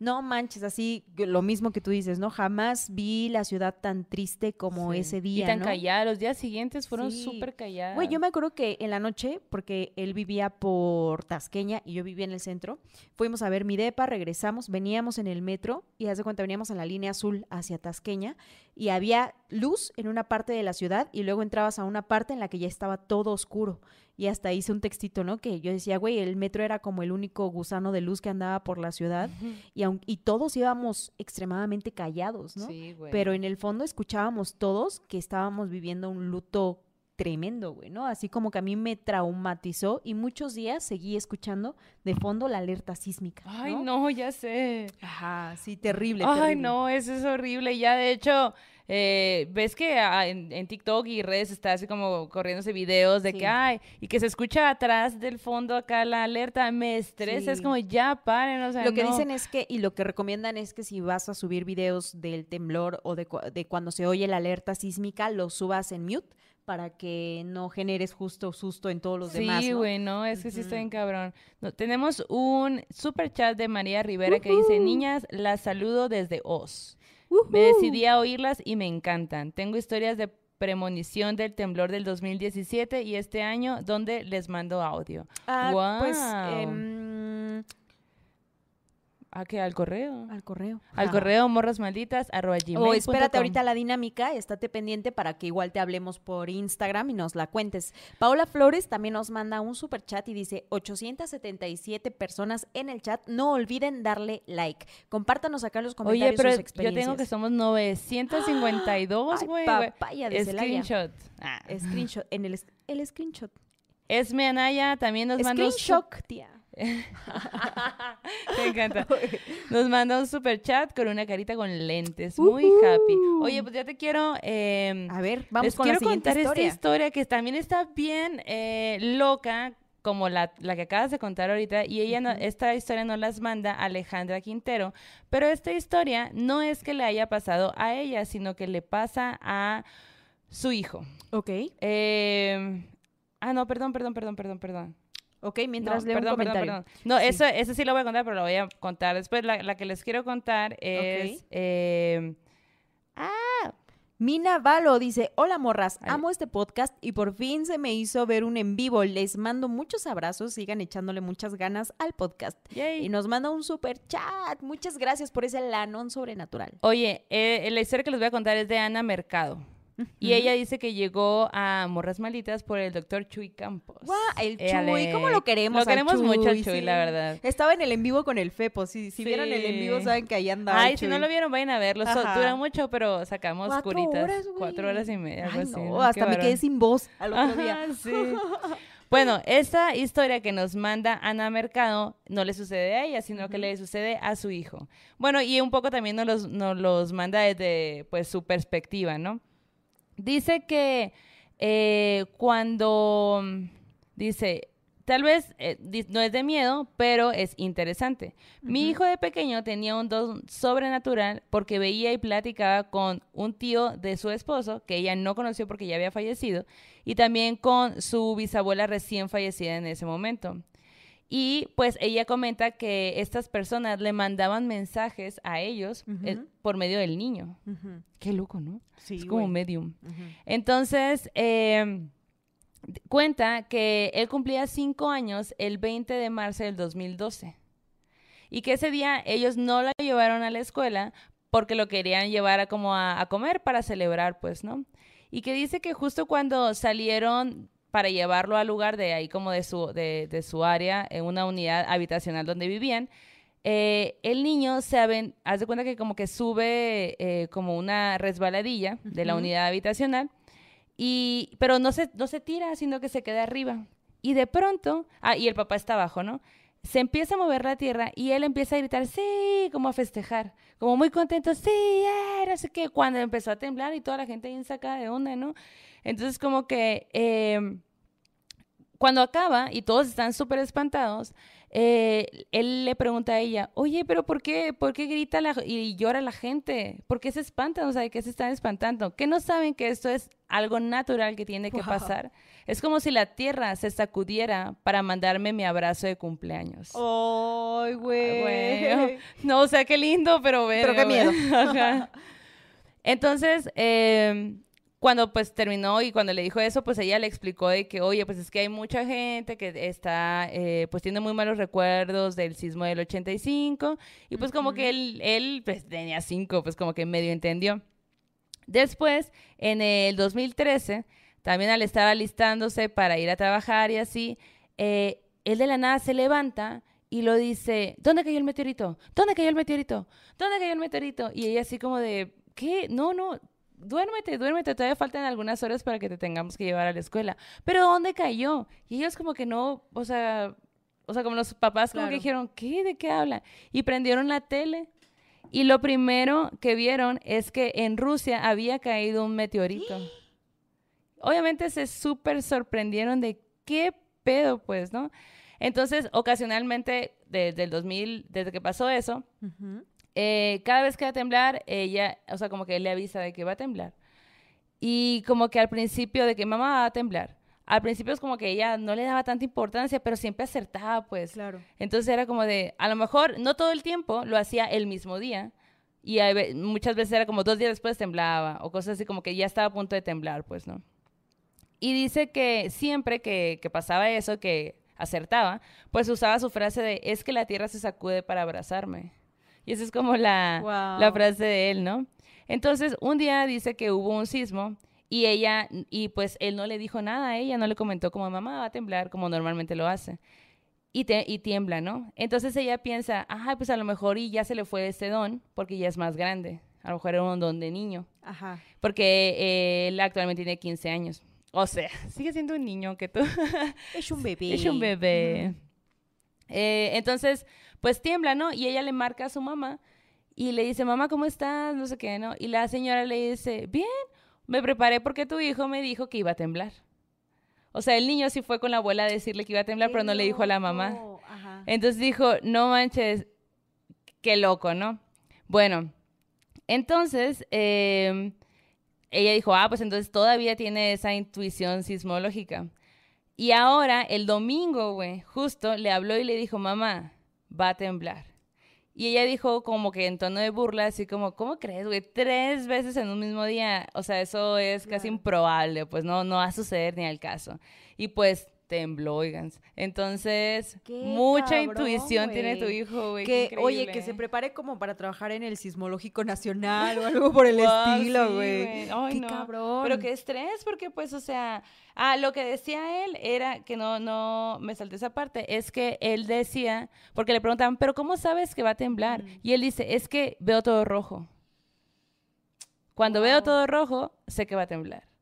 No manches, así lo mismo que tú dices, ¿no? Jamás vi la ciudad tan triste como Sí. ese día, Y tan ¿no? callada, los días siguientes fueron Sí. súper callados. Güey, yo me acuerdo que en la noche, porque él vivía por Tasqueña y yo vivía en el centro, fuimos a ver mi depa, regresamos, veníamos en el metro y haz de cuenta veníamos en la línea azul hacia Tasqueña y había luz en una parte de la ciudad y luego entrabas a una parte en la que ya estaba todo oscuro. Y hasta hice un textito, ¿no? Que yo decía, güey, el metro era como el único gusano de luz que andaba por la ciudad y, aun- y todos íbamos extremadamente callados, ¿no? Sí, güey. Pero en el fondo escuchábamos todos que estábamos viviendo un luto tremendo, güey, ¿no? Así como que a mí me traumatizó y muchos días seguí escuchando de fondo la alerta sísmica. Ay, no, ya sé. Ajá, sí, terrible. Ay, terrible. no, eso es horrible. Ya, de hecho, eh, ves que ah, en, en TikTok y redes está así como corriéndose videos de Sí. que, ay, y que se escucha atrás del fondo acá la alerta, me estresa. Es como, ya paren, o sea, Lo que no. dicen es que, y lo que recomiendan es que si vas a subir videos del temblor o de, de cuando se oye la alerta sísmica, los subas en mute para que no generes justo susto en todos los demás. Sí, ¿no? güey, no, es que sí está bien cabrón. No, tenemos un super chat de María Rivera que dice, niñas, las saludo desde Oz. Me decidí a oírlas y me encantan. Tengo historias de premonición del temblor del 2017 y este año donde les mando audio. Ah, Pues. ¿A qué? ¿Al correo? al correo. Al Ajá. correo morrasmalditas arroba O gmail espérate punto com. ahorita la dinámica, estate pendiente para que igual te hablemos por Instagram y nos la cuentes. Paola Flores también nos manda un super chat y dice 877 personas en el chat. No olviden darle like. Compártanos acá en los comentarios Oye, pero sus yo experiencias. tengo que somos 952, Ay, güey. papaya de. Screenshot. Ah. Screenshot, en el, el screenshot. Esme Anaya también nos manda un Screenshot, tía. Me encanta. Nos manda un super chat con una carita con lentes. Muy happy. Oye, pues ya te quiero. eh, A ver, vamos les con la quiero siguiente contar historia. esta historia que también está bien eh, loca, como la, la que acabas de contar ahorita. Y ella, no- esta historia nos las manda Alejandra Quintero. Pero esta historia no es que le haya pasado a ella, sino que le pasa a su hijo. Ok, Eh, ah, no, perdón, perdón, perdón, perdón, perdón. Ok, mientras No, leo perdón, un perdón, comentario. perdón. No, Sí. eso, eso sí lo voy a contar, pero lo voy a contar después. La, la que les quiero contar es... eh, Mina Valo dice, hola morras, amo este podcast y por fin se me hizo ver un en vivo. Les mando muchos abrazos, sigan echándole muchas ganas al podcast. yay. Y nos manda un super chat. Muchas gracias por ese lanón sobrenatural. Oye, eh, la historia que les voy a contar es de Ana Mercado. Y ella dice que llegó a Morras Malitas por el doctor Chuy Campos. ¡Guau! El. Chuy, ¿cómo lo queremos? Lo queremos mucho al Chuy? Sí. la verdad. Estaba en el en vivo con el Fepo. Si, si vieron el en vivo, saben que ahí andaba. Ay, el si no lo vieron, vayan a verlo. So- dura mucho, pero sacamos Cuatro curitas. horas. Cuatro horas y media, Ay, no, ¿no? Hasta me quedé sin voz al otro día. Ajá, sí. Bueno, esta historia que nos manda Ana Mercado no le sucede a ella, sino que le sucede a su hijo. Bueno, y un poco también nos los, nos los manda desde pues, su perspectiva, ¿no? Dice que eh, cuando, mm, dice, tal vez eh, no es de miedo, pero es interesante. Mi hijo de pequeño tenía un don sobrenatural porque veía y platicaba con un tío de su esposo, que ella no conoció porque ya había fallecido, y también con su bisabuela recién fallecida en ese momento. Y pues ella comenta que estas personas le mandaban mensajes a ellos eh, por medio del niño. Qué loco, ¿no? Sí, es como güey. medium. Entonces, eh, d- cuenta que él cumplía cinco años el 20 de marzo del 2012. Y que ese día ellos no la llevaron a la escuela porque lo querían llevar a como a, a comer para celebrar, pues, ¿no? y que dice que justo cuando salieron para llevarlo al lugar de ahí como de su, de, de su área, en una unidad habitacional donde vivían, eh, el niño se aven, haz de cuenta que como que sube eh, como una resbaladilla de la unidad habitacional, y, pero no se, no se tira, sino que se queda arriba. Y de pronto, ah, y el papá está abajo, ¿no? Se empieza a mover la tierra y él empieza a gritar, sí, como a festejar, como muy contento, sí, no sé qué, cuando empezó a temblar y toda la gente ahí sacada de onda, ¿no? Entonces como que em, cuando acaba y todos están súper espantados, eh, él le pregunta a ella, oye, pero ¿por qué, por qué grita y llora la gente? ¿Por qué se espantan? O sea, ¿de qué se están espantando? ¿Qué no saben que esto es algo natural que tiene que pasar? Es como si la tierra se sacudiera para mandarme mi abrazo de cumpleaños. ¡Ay, güey! no, o sea, qué lindo, pero... pero qué miedo. Entonces, eh, cuando pues terminó y cuando le dijo eso, pues ella le explicó de que, oye, pues es que hay mucha gente que está, eh, pues tiene muy malos recuerdos del sismo del 85 y pues como que él, él pues tenía cinco, pues como que medio entendió. Después, en el 2013, también al estar alistándose para ir a trabajar y así, eh, él de la nada se levanta y lo dice, ¿dónde cayó el meteorito? ¿Dónde cayó el meteorito? ¿Dónde cayó el meteorito? Y ella así como de, ¿qué? No, no, duérmete, duérmete, todavía faltan algunas horas para que te tengamos que llevar a la escuela. Pero ¿dónde cayó? Y ellos como que no, o sea, o sea, como los papás como que dijeron, ¿qué? ¿De qué hablan? Y prendieron la tele. Y lo primero que vieron es que en Rusia había caído un meteorito. Obviamente se súper sorprendieron de qué pedo, pues, ¿no? Entonces, ocasionalmente, desde el 2000, desde que pasó eso, eh, cada vez que va a temblar, ella, o sea, como que le avisa de que va a temblar. Y como que al principio de que mamá va a temblar. Al principio es como que ella no le daba tanta importancia, pero siempre acertaba, pues. Claro. Entonces era como de, a lo mejor, no todo el tiempo, lo hacía el mismo día. Y muchas veces era como dos días después temblaba, o cosas así como que ya estaba a punto de temblar, pues, ¿no? Y dice que siempre que, que pasaba eso, que acertaba, pues usaba su frase de, es que la tierra se sacude para abrazarme. Y esa es como la, la frase de él, ¿no? Entonces, un día dice que hubo un sismo y ella, y pues él no le dijo nada a ella, no le comentó como mamá va a temblar como normalmente lo hace. Y, te, y tiembla, ¿no? Entonces ella piensa, ajá, pues a lo mejor y ya se le fue ese don porque ya es más grande. A lo mejor era un don de niño. Ajá. Porque él actualmente tiene 15 años. O sea, sigue siendo un niño que tú. es un bebé. Es un bebé. Eh, entonces, pues tiembla, ¿no? Y ella le marca a su mamá y le dice, mamá, ¿cómo estás? No sé qué, ¿no? Y la señora le dice, bien, me preparé porque tu hijo me dijo que iba a temblar. O sea, el niño sí fue con la abuela a decirle que iba a temblar, pero no le dijo a la mamá. Entonces dijo, no manches, qué loco, ¿no? Bueno, entonces em, ella dijo, ah, pues entonces todavía tiene esa intuición sismológica. Y ahora, el domingo, güey, justo le habló y le dijo, mamá, va a temblar. Y ella dijo como que en tono de burla, así como, ¿cómo crees, güey? Tres veces en un mismo día. O sea, eso es casi improbable, pues no, no va a suceder ni al caso. Y pues tembló, oigan. Entonces, mucha intuición tiene tu hijo, güey. Que, oye, que se prepare como para trabajar en el Sismológico Nacional o algo por el estilo, güey. qué cabrón. Pero qué estrés, porque pues, o sea, ah, lo que decía él era que no, no, me salté esa parte, es que él decía, porque le preguntaban, pero ¿cómo sabes que va a temblar? Y él dice, es que veo todo rojo. Cuando veo todo rojo, sé que va a temblar.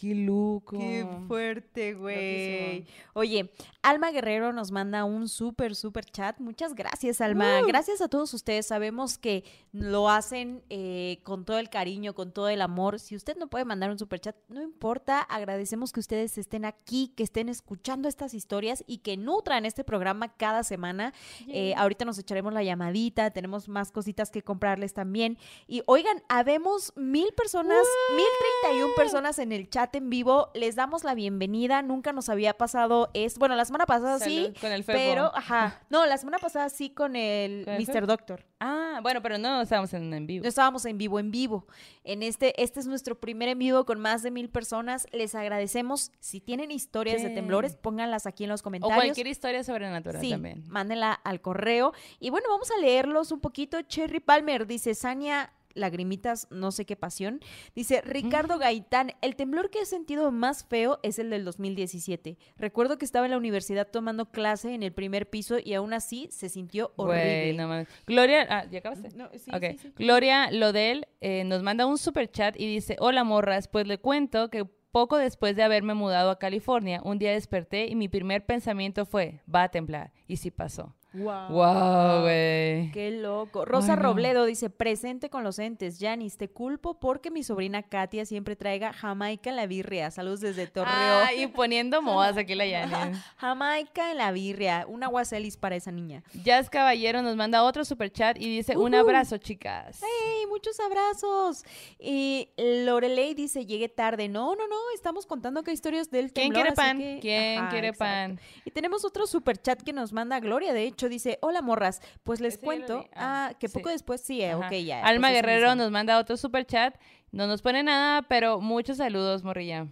Qué loco. Qué fuerte, güey. Oye, Alma Guerrero nos manda un súper, súper chat. Muchas gracias, Alma. Gracias a todos ustedes. Sabemos que lo hacen eh, con todo el cariño, con todo el amor. Si usted no puede mandar un súper chat, no importa. Agradecemos que ustedes estén aquí, que estén escuchando estas historias y que nutran este programa cada semana. Eh, ahorita nos echaremos la llamadita. Tenemos más cositas que comprarles también. Y oigan, habemos mil personas, mil treinta y un personas en el chat en vivo. Les damos la bienvenida. Nunca nos había pasado es Bueno, la semana pasada sí. Con el Pero, ajá. No, la semana pasada sí con el Mr. Doctor. Ah, bueno, pero no estábamos en, en vivo. No estábamos en vivo, en vivo. En este, este es nuestro primer en vivo con más de mil personas. Les agradecemos. Si tienen historias de temblores, pónganlas aquí en los comentarios. O cualquier historia sobrenatural sí, también. Mándenla al correo. Y bueno, vamos a leerlos un poquito. Cherry Palmer dice, Sania lagrimitas, no sé qué pasión. Dice Ricardo Gaitán, el temblor que he sentido más feo es el del 2017. Recuerdo que estaba en la universidad tomando clase en el primer piso y aún así se sintió horrible. Güey, no. Gloria, ah, ¿ya acabaste? No, sí, sí. Gloria Lodel eh, nos manda un super chat y dice, hola morras, pues le cuento que poco después de haberme mudado a California, un día desperté y mi primer pensamiento fue, va a temblar. Y sí pasó. Wow. Wow, güey. Qué loco. Rosa Ay, no. Robledo dice, presente con los entes. Janis, te culpo porque mi sobrina Katia siempre traiga Jamaica en la birria. Saludos desde Torreón. Ah, y poniendo modas aquí la Yani. Jamaica en la birria. Un aguacelis para esa niña. Jazz Caballero nos manda otro super chat y dice, un abrazo, chicas. ¡Hey! Muchos abrazos. Y Lorelei dice, llegué tarde. No, no, no. Estamos contando que historias del ¿Quién temblor, quiere pan? que- ¿Quién Ajá, quiere exacto. pan? Y tenemos otro super chat que nos manda Gloria. De hecho, dice, hola morras. Pues les Ese cuento. Ah, Ah, que sí. poco después sí, eh, ok, ya. Alma pues Guerrero nos manda otro super chat. No nos pone nada, pero muchos saludos, morrilla.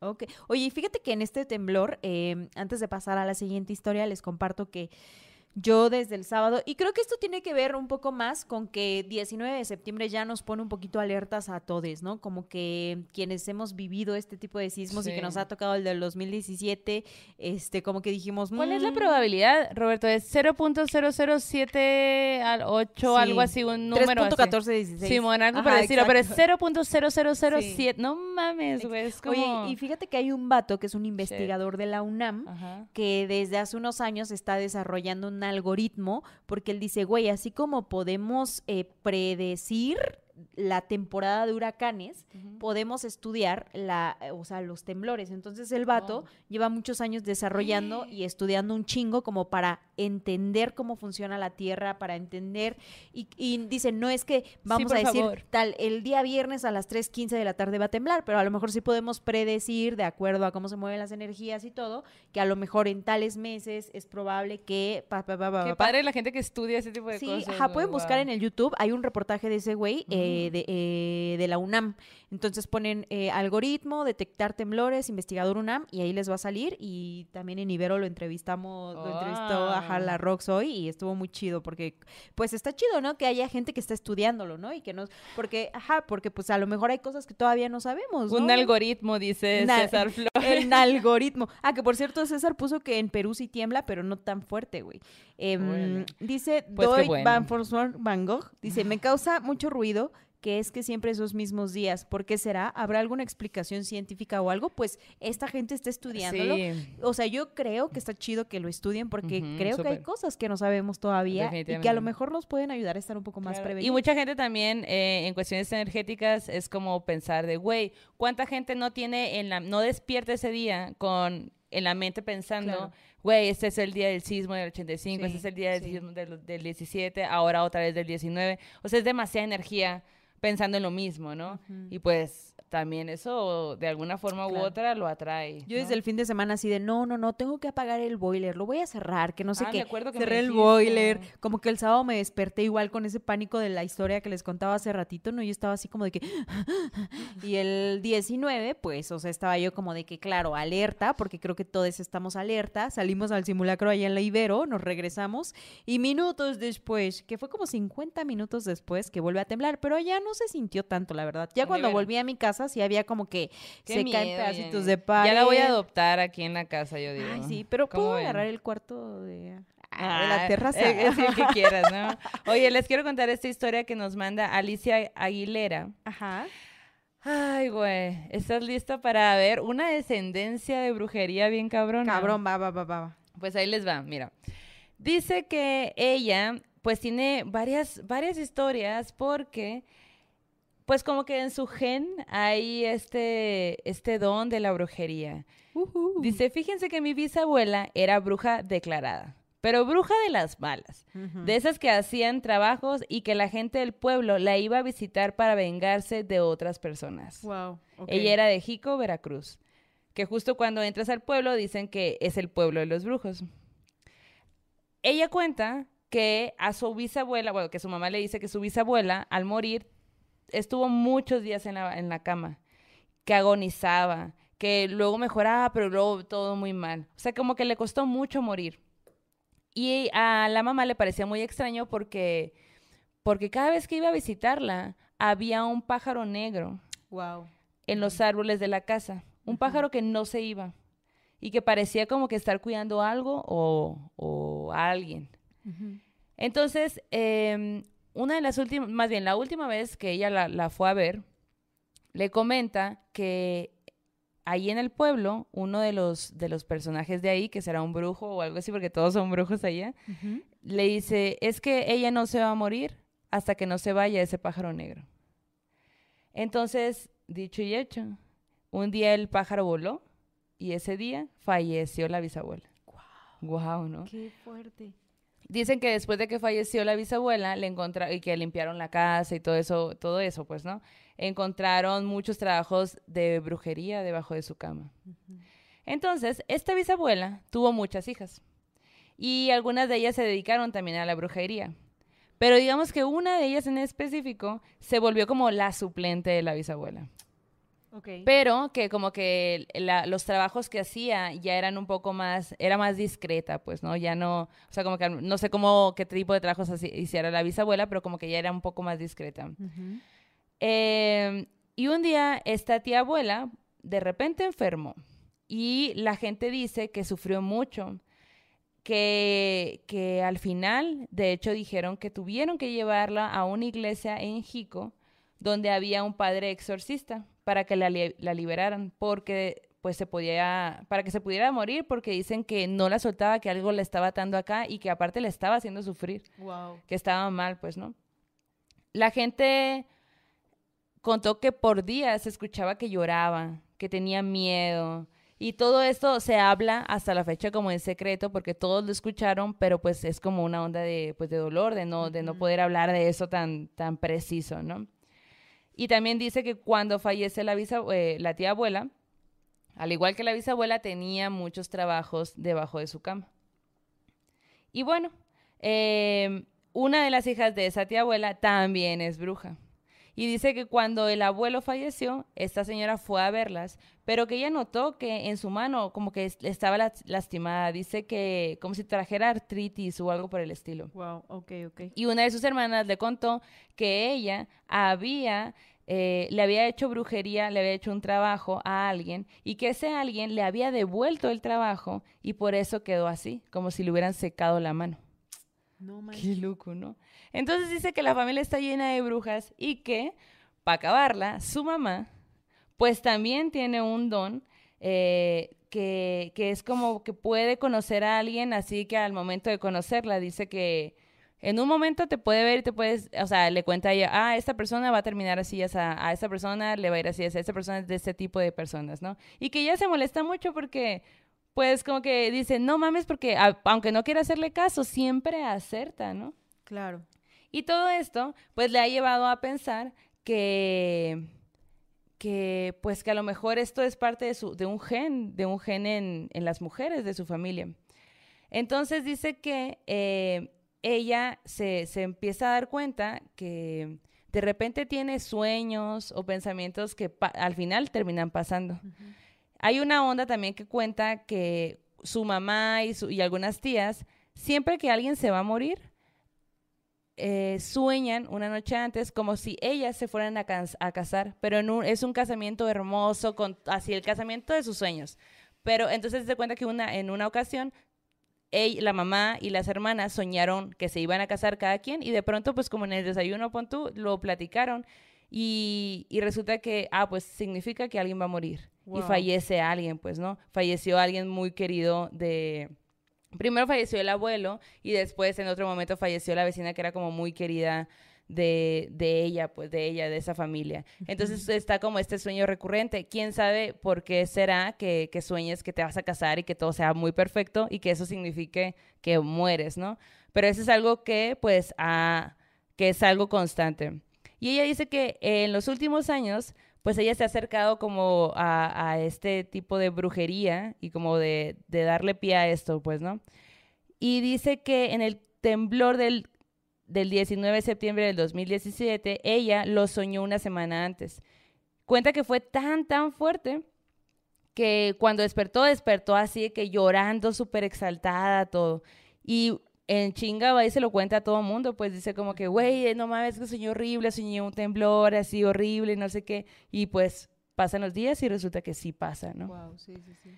Ok. Oye, fíjate que en este temblor, eh, antes de pasar a la siguiente historia, les comparto que yo desde el sábado, y creo que esto tiene que ver un poco más con que 19 de septiembre ya nos pone un poquito alertas a todos, ¿no? Como que quienes hemos vivido este tipo de sismos y que Sí. nos ha tocado el del 2017, este, como que dijimos... ¿Cuál es la "Mm, probabilidad, Roberto? ¿Es 0.007 al 8, Sí. algo así, un número así? 3.1416. Simón, algo Ajá, para decirlo, pero es exacto. 0.0007. No mames, güey, es como... Oye, y fíjate que hay un vato que es un investigador de la UNAM Ajá. que desde hace unos años está desarrollando un algoritmo porque él dice, güey, así como podemos eh, predecir la temporada de huracanes, podemos estudiar la, eh, o sea, los temblores. Entonces el vato lleva muchos años desarrollando y estudiando un chingo como para entender cómo funciona la Tierra, para entender y, y dice, no es que vamos a decir favor. tal, el día viernes a las 3.15 de la tarde va a temblar, pero a lo mejor sí podemos predecir, de acuerdo a cómo se mueven las energías y todo, que a lo mejor en tales meses es probable que... pa, pa, pa, pa, Qué pa, padre la gente que estudia ese tipo de Sí, cosas. güey, pueden buscar en el YouTube, hay un reportaje de ese güey eh, de, eh, de la UNAM. Entonces ponen eh, algoritmo, detectar temblores, investigador UNAM, y ahí les va a salir. Y también en Ibero lo entrevistamos, lo entrevistó a Ah. la Rox hoy y estuvo muy chido porque, pues está chido, ¿no? Que haya gente que está estudiándolo, ¿no? Y que nos, porque, ajá, porque pues a lo mejor hay cosas que todavía no sabemos, ¿no? Un algoritmo, dice Na- César Flores. El algoritmo. Ah, que por cierto, César puso que en Perú sí tiembla, pero no tan fuerte, güey. Em, Bueno. Dice Pues Doy bueno. Van Van Gogh, dice, me causa mucho ruido que es que siempre esos mismos días. ¿Por qué será? ¿Habrá alguna explicación científica o algo? Pues esta gente está estudiándolo. Sí. O sea, yo creo que está chido que lo estudien porque creo que hay cosas que no sabemos todavía y que a lo mejor nos pueden ayudar a estar un poco más Claro. prevenidos. Y mucha gente también eh, en cuestiones energéticas es como pensar de, güey, ¿cuánta gente no tiene en la, no despierta ese día con en la mente pensando, Claro. güey, este es el día del sismo del 85, este Sí, es el día del sí. sismo del, del 17, ahora otra vez del 19. O sea, es demasiada energía pensando en lo mismo, ¿no? Ujú. Y pues también eso de alguna forma u Claro. otra lo atrae. Yo ¿no? desde el fin de semana así de, no, no, no, tengo que apagar el boiler, lo voy a cerrar, que no sé Ah, me qué. acuerdo que me Cerré el dijiste. boiler, como que el sábado me desperté igual con ese pánico de la historia que les contaba hace ratito, ¿no? Yo estaba así como de que... y el 19, pues, o sea, estaba yo como de que, claro, alerta, porque creo que todos estamos alerta, salimos al simulacro allá en la Ibero, nos regresamos, y minutos después, que fue como 50 minutos después, que vuelve a temblar, pero ya no se sintió tanto, la verdad. Ya cuando volví a mi casa, sí había como que Qué se caen miedo, pedacitos Jenny. de pared. Ya la voy a adoptar aquí en la casa, yo digo. Ay, sí, pero ¿Cómo puedo ven? agarrar el cuarto de, ah, de la terraza. eh, Es el que quieras, ¿no? Oye, les quiero contar esta historia que nos manda Alicia Aguilera. Ajá. Ay, güey, ¿estás lista para ver una descendencia de brujería bien cabrona? Cabrón, va, va, va, va, va. Pues ahí les va, mira. Dice que ella, pues tiene varias, varias historias porque, pues como que en su gen hay este, este don de la brujería. Dice, fíjense que mi bisabuela era bruja declarada, pero bruja de las malas. De esas que hacían trabajos y que la gente del pueblo la iba a visitar para vengarse de otras personas. Wow. Ella era de Jico, Veracruz. Que justo cuando entras al pueblo dicen que es el pueblo de los brujos. Ella cuenta que a su bisabuela, bueno, que su mamá le dice que su bisabuela, al morir, estuvo muchos días en la, en la cama, que agonizaba, que luego mejoraba, pero luego todo muy mal. O sea, como que le costó mucho morir. Y a la mamá le parecía muy extraño porque, porque cada vez que iba a visitarla, había un pájaro negro Wow. en los árboles de la casa. Un pájaro que no se iba y que parecía como que estar cuidando algo o, o a alguien. Entonces, em, una de las últimas, más bien la última vez que ella la, la fue a ver, le comenta que ahí en el pueblo, uno de los, de los personajes de ahí, que será un brujo o algo así, porque todos son brujos allá, le dice, es que ella no se va a morir hasta que no se vaya ese pájaro negro. Entonces, dicho y hecho, un día el pájaro voló y ese día falleció la bisabuela. Wow, ¿no? Qué fuerte. Dicen que después de que falleció la bisabuela, le encontraron y que limpiaron la casa y todo eso, todo eso, pues, ¿no? Encontraron muchos trabajos de brujería debajo de su cama. Entonces, esta bisabuela tuvo muchas hijas y algunas de ellas se dedicaron también a la brujería. Pero digamos que una de ellas en específico se volvió como la suplente de la bisabuela. Pero que como que la- los trabajos que hacía ya eran un poco más, era más discreta, pues, ¿no? Ya no, o sea, como que no sé cómo, qué tipo de trabajos así- hiciera la bisabuela, pero como que ya era un poco más discreta. Eh, y un día esta tía abuela de repente enfermó y la gente dice que sufrió mucho, que, que al final, de hecho, dijeron que tuvieron que llevarla a una iglesia en Jico donde había un padre exorcista para que la, li- la liberaran, porque pues se podía, para que se pudiera morir, porque dicen que no la soltaba, que algo le estaba atando acá y que aparte le estaba haciendo sufrir Wow. que estaba mal, pues, ¿no? La gente contó que por días se escuchaba que lloraba, que tenía miedo. Y todo esto se habla hasta la fecha como en secreto porque todos lo escucharon, pero pues es como una onda de, pues, de dolor, de no, de no poder hablar de eso tan, tan preciso, ¿no? Y también dice que cuando fallece la, eh, la tía abuela, al igual que la bisabuela, tenía muchos trabajos debajo de su cama. Y bueno, eh, una de las hijas de esa tía abuela también es bruja. Y dice que cuando el abuelo falleció, esta señora fue a verlas, pero que ella notó que en su mano como que es- estaba las- lastimada. Dice que como si trajera artritis o algo por el estilo. Wow. Ok, ok. Y una de sus hermanas le contó que ella había, eh, le había hecho brujería, le había hecho un trabajo a alguien y que ese alguien le había devuelto el trabajo y por eso quedó así, como si le hubieran secado la mano. No Qué loco, ¿no? Entonces dice que la familia está llena de brujas y que, para acabarla, su mamá, pues también tiene un don eh, que, que es como que puede conocer a alguien, así que al momento de conocerla dice que en un momento te puede ver y te puedes, o sea, le cuenta a ella, ah, esta persona va a terminar así, a, a esta persona le va a ir así, a esta persona es de este tipo de personas, ¿no? Y que ella se molesta mucho porque pues como que dice, no mames, porque a- aunque no quiera hacerle caso, siempre acerta, ¿no? Claro. Y todo esto, pues le ha llevado a pensar que, que pues que a lo mejor esto es parte de, su, de un gen, de un gen en, en las mujeres de su familia. Entonces dice que eh, ella se, se empieza a dar cuenta que de repente tiene sueños o pensamientos que al final terminan pasando. Hay una onda también que cuenta que su mamá y, su- y algunas tías, siempre que alguien se va a morir, eh, sueñan una noche antes como si ellas se fueran a, cas- a casar, pero en un- es un casamiento hermoso, con, así el casamiento de sus sueños. Pero entonces se cuenta que una, en una ocasión ella, la mamá y las hermanas soñaron que se iban a casar cada quien y de pronto pues como en el desayuno pon tú, lo platicaron y, y resulta que, ah, pues significa que alguien va a morir y fallece alguien, pues, ¿no? Falleció alguien muy querido de... Primero falleció el abuelo y después en otro momento falleció la vecina que era como muy querida de, de ella, pues de ella, de esa familia. Entonces está como este sueño recurrente. ¿Quién sabe por qué será que, que sueñes que te vas a casar y que todo sea muy perfecto y que eso signifique que mueres, ¿no? Pero eso es algo que pues ha- que es algo constante. Y ella dice que en los últimos años pues ella se ha acercado como a, a este tipo de brujería y como de, de darle pie a esto, pues, ¿no? Y dice que en el temblor del, del 19 de septiembre del 2017, ella lo soñó una semana antes. Cuenta que fue tan, tan fuerte que cuando despertó, despertó así que llorando, súper exaltada, todo. Y en chinga va y se lo cuenta a todo mundo, pues dice como que, güey, no mames, que soñé horrible, soñé un temblor así horrible, no sé qué, y pues pasan los días y resulta que sí pasa, ¿no? Wow, sí, sí, sí.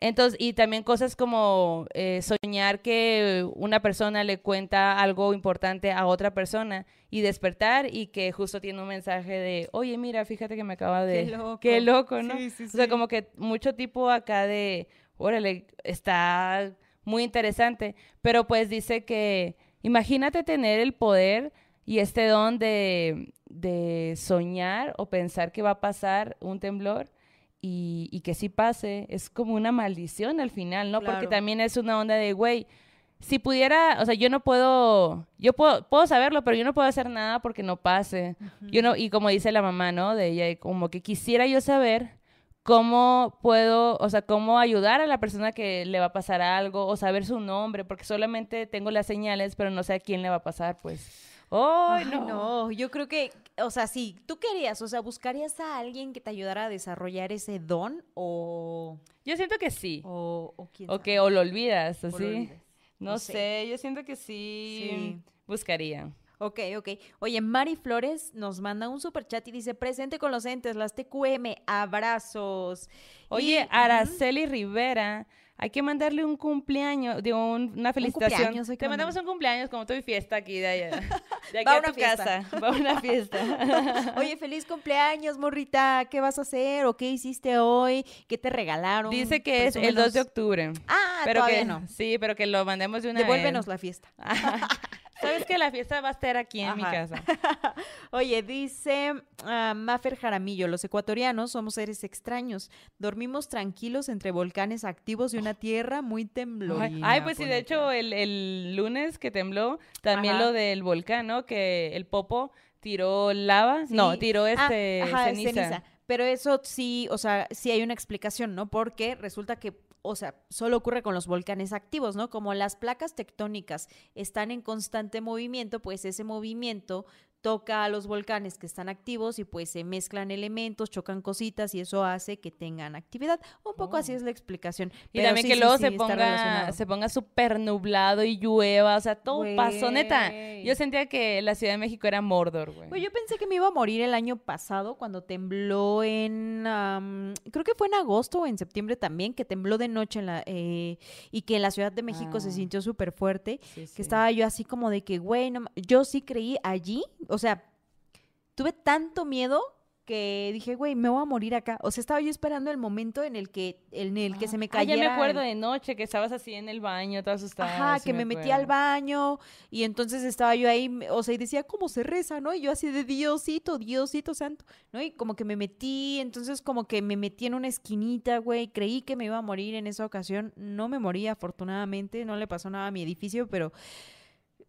Entonces, y también cosas como eh, soñar que una persona le cuenta algo importante a otra persona y despertar y que justo tiene un mensaje de, oye, mira, fíjate que me acaba de... Qué loco. Qué loco, ¿no? Sí, sí, O sea, sí. como que mucho tipo acá de, órale, está muy interesante, pero pues dice que imagínate tener el poder y este don de, de soñar o pensar que va a pasar un temblor y, y que sí pase, es como una maldición al final, ¿no? Porque también es una onda de, güey, si pudiera, o sea, yo no puedo, yo puedo, puedo saberlo, pero yo no puedo hacer nada porque no pase. Yo no, y como dice la mamá, ¿no? De ella, como que quisiera yo saber cómo puedo, o sea, cómo ayudar a la persona que le va a pasar algo o saber su nombre, porque solamente tengo las señales, pero no sé a quién le va a pasar, pues. ¡Ay, Ay, no! no, yo creo que, o sea, sí, tú querías, o sea, ¿buscarías a alguien que te ayudara a desarrollar ese don o, Yo siento que sí. o, o quién O que o lo olvidas, así. olvidas. No, No sé. sé. yo siento que sí, Sí. buscaría. Ok, ok. Oye, Mari Flores nos manda un super chat y dice, presente con los entes, las TQM, abrazos. Oye, Y-. Araceli Rivera, hay que mandarle un cumpleaños, digo, un- una felicitación. que Te mandamos un cumpleaños como tu fiesta aquí de allá. De aquí Va a una tu fiesta. casa. Va a una fiesta. Oye, feliz cumpleaños, morrita. ¿Qué vas a hacer o qué hiciste hoy? ¿Qué te regalaron? Dice que es el 2 de octubre. Ah, pero todavía que no. Sí, pero que lo mandemos de una Devuélvenos vez. la fiesta. Sabes que la fiesta va a estar aquí en mi casa. Oye, dice ah, Mafer Jaramillo, los ecuatorianos somos seres extraños. Dormimos tranquilos entre volcanes activos y una tierra muy temblorina. Ay, pues sí, de hecho, el, el lunes que tembló, también Ajá. lo del volcán, ¿no? Que el Popo tiró lava. No, tiró Ah, este ceniza. Pero eso sí, o sea, sí hay una explicación, ¿no? Porque resulta que, o sea, solo ocurre con los volcanes activos, ¿no? Como las placas tectónicas están en constante movimiento, pues ese movimiento toca a los volcanes que están activos y pues se mezclan elementos, chocan cositas y eso hace que tengan actividad. Un poco así Oh. es la explicación. Y Pero también sí, que luego sí, se ponga, se ponga súper nublado y llueva, o sea, todo pasó, neta. Yo sentía que la Ciudad de México era Mordor, güey. Pues yo pensé que me iba a morir el año pasado cuando tembló en, creo que fue en agosto o en septiembre también, que tembló de noche en la, eh, y que en la Ciudad de México se Ah. sintió súper fuerte, que estaba yo así como de que, güey, no yo sí creí allí, o sea, tuve tanto miedo que dije, güey, me voy a morir acá. O sea, estaba yo esperando el momento en el que, en el que se me Ah, cayera. ya me acuerdo de noche que estabas así en el baño, toda asustada. Ajá, sí que me, metí al baño y entonces estaba yo ahí, me- o sea, y decía cómo se reza, ¿no? Y yo así de Diosito, Diosito santo, ¿no? Y como que me metí, entonces como que me metí en una esquinita, güey, creí que me iba a morir en esa ocasión, no me morí afortunadamente, no le pasó nada a mi edificio, pero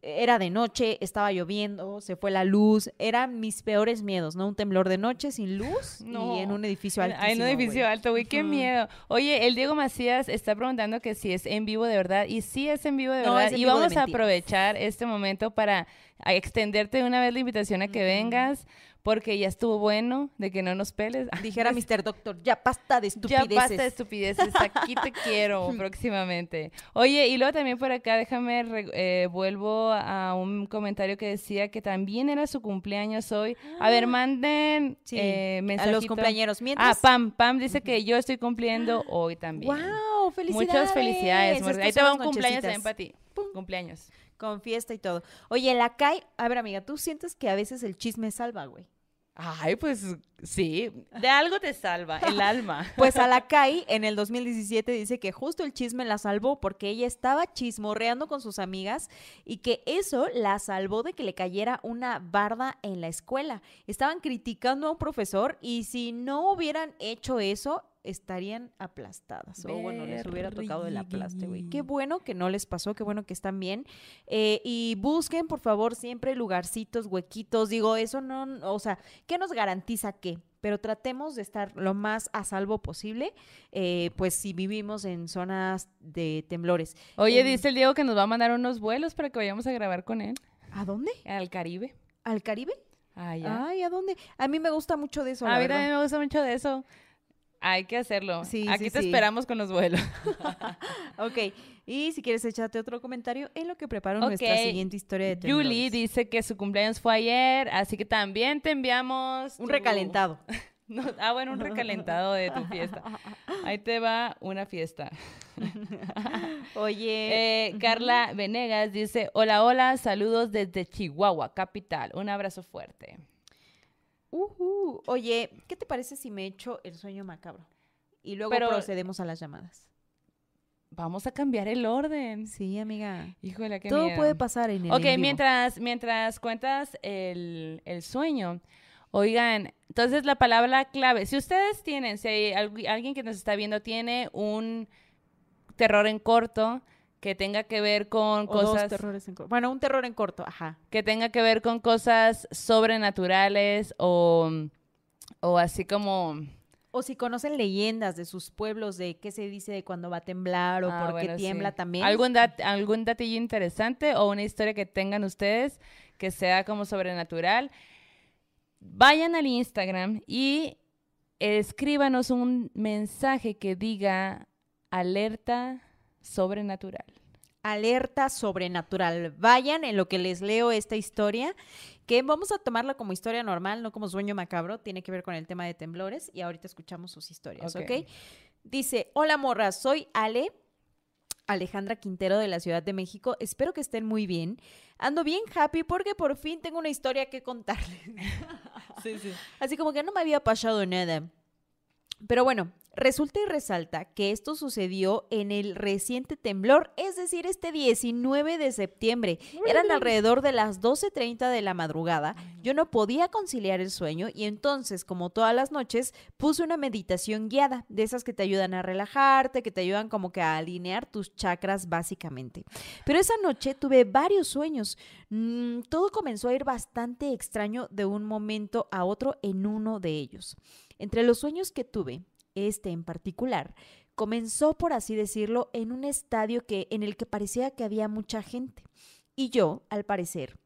era de noche, estaba lloviendo, se fue la luz, eran mis peores miedos, ¿no? Un temblor de noche sin luz No. y en un edificio altísimo. En un edificio alto, güey, qué miedo. Oye, el Diego Macías está preguntando que si es en vivo de verdad. Y sí es en vivo de No, verdad. y vamos a aprovechar este momento para extenderte de una vez la invitación a que vengas, porque ya estuvo bueno de que no nos peles. Dijera Mr. Doctor, ya basta de Ya estupideces. basta de estupideces, aquí te quiero próximamente. Oye, y luego también por acá, déjame, eh, vuelvo a un comentario que decía que también era su cumpleaños hoy. A ver, manden Ah. Sí, eh, a los mensajito. cumpleañeros. Ah, Mientras, Pam, Pam dice que yo estoy cumpliendo hoy también. ¡Wow! ¡Felicidades! Muchas felicidades. Estas Ahí te va un cumpleaños también para ti. Pum. Cumpleaños. Con fiesta y todo. Oye, la CAI... A ver, amiga, ¿tú sientes que a veces el chisme salva, güey? Ay, pues sí, de algo te salva el alma. Pues a la CAI en el 2017 dice que justo el chisme la salvó porque ella estaba chismorreando con sus amigas y que eso la salvó de que le cayera una barda en la escuela. Estaban criticando a un profesor y si no hubieran hecho eso, estarían aplastadas. O bueno, les hubiera tocado el aplaste, güey. Qué bueno que no les pasó, qué bueno que están bien. Eh, y busquen, por favor, siempre lugarcitos, huequitos. Digo, eso no, o sea, ¿qué nos garantiza qué? Pero tratemos de estar lo más a salvo posible, eh, pues si vivimos en zonas de temblores. Oye, dice el Diego que nos va a mandar unos vuelos para que vayamos a grabar con él ¿A dónde? al Caribe. ¿Al Caribe? Ah, ya. Ay, ¿a dónde? A mí me gusta mucho de eso. a la mí verdad. también me gusta mucho de eso. Hay que hacerlo. Sí, Aquí sí, te sí. esperamos con los vuelos. Ok, y si quieres echarte otro comentario en lo que preparo nuestra siguiente historia de temblores. Julie dice que su cumpleaños fue ayer, así que también te enviamos Un tu- recalentado. No, ah, bueno, un recalentado de tu fiesta. Ahí te va una fiesta. Oye, Eh, Carla Venegas dice, hola, hola, saludos desde Chihuahua, capital. Un abrazo fuerte. Ujú. oye, ¿qué te parece si me echo el sueño macabro? Y luego Pero- procedemos a las llamadas. Vamos a cambiar el orden. Sí, amiga. Híjole, qué Todo miedo. puede pasar en el Ok, en mientras, mientras cuentas el, el sueño, oigan, entonces la palabra clave, si ustedes tienen, si hay algu- alguien que nos está viendo tiene un terror en corto que tenga que ver con O dos cosas terrores en corto. Bueno, un terror en corto, ajá. que tenga que ver con cosas sobrenaturales o, o así como O si conocen leyendas de sus pueblos, de qué se dice de cuando va a temblar o Ah, por qué sí. tiembla también. ¿Algún, dat- algún datillo interesante o una historia que tengan ustedes que sea como sobrenatural. Vayan al Instagram y escríbanos un mensaje que diga alerta sobrenatural. Alerta sobrenatural. Vayan en lo que les leo esta historia, que vamos a tomarla como historia normal, no como sueño macabro. Tiene que ver con el tema de temblores y ahorita escuchamos sus historias, Ok. ¿ok? Dice, hola morra, soy Ale. Alejandra Quintero de la Ciudad de México. Espero que estén muy bien. Ando bien happy porque por fin tengo una historia que contarles. Sí, sí. Así como que no me había pasado nada. Pero bueno, resulta y resalta que esto sucedió en el reciente temblor, es decir, este 19 de septiembre. Eran alrededor de las 12.30 de la madrugada. Yo no podía conciliar el sueño y entonces, como todas las noches, puse una meditación guiada, de esas que te ayudan a relajarte, que te ayudan como que a alinear tus chakras básicamente. Pero esa noche tuve varios sueños. Mm, todo comenzó a ir bastante extraño de un momento a otro en uno de ellos. Entre los sueños que tuve, este en particular, comenzó, por así decirlo, en un estadio que, en el que parecía que había mucha gente. Y yo, al parecer,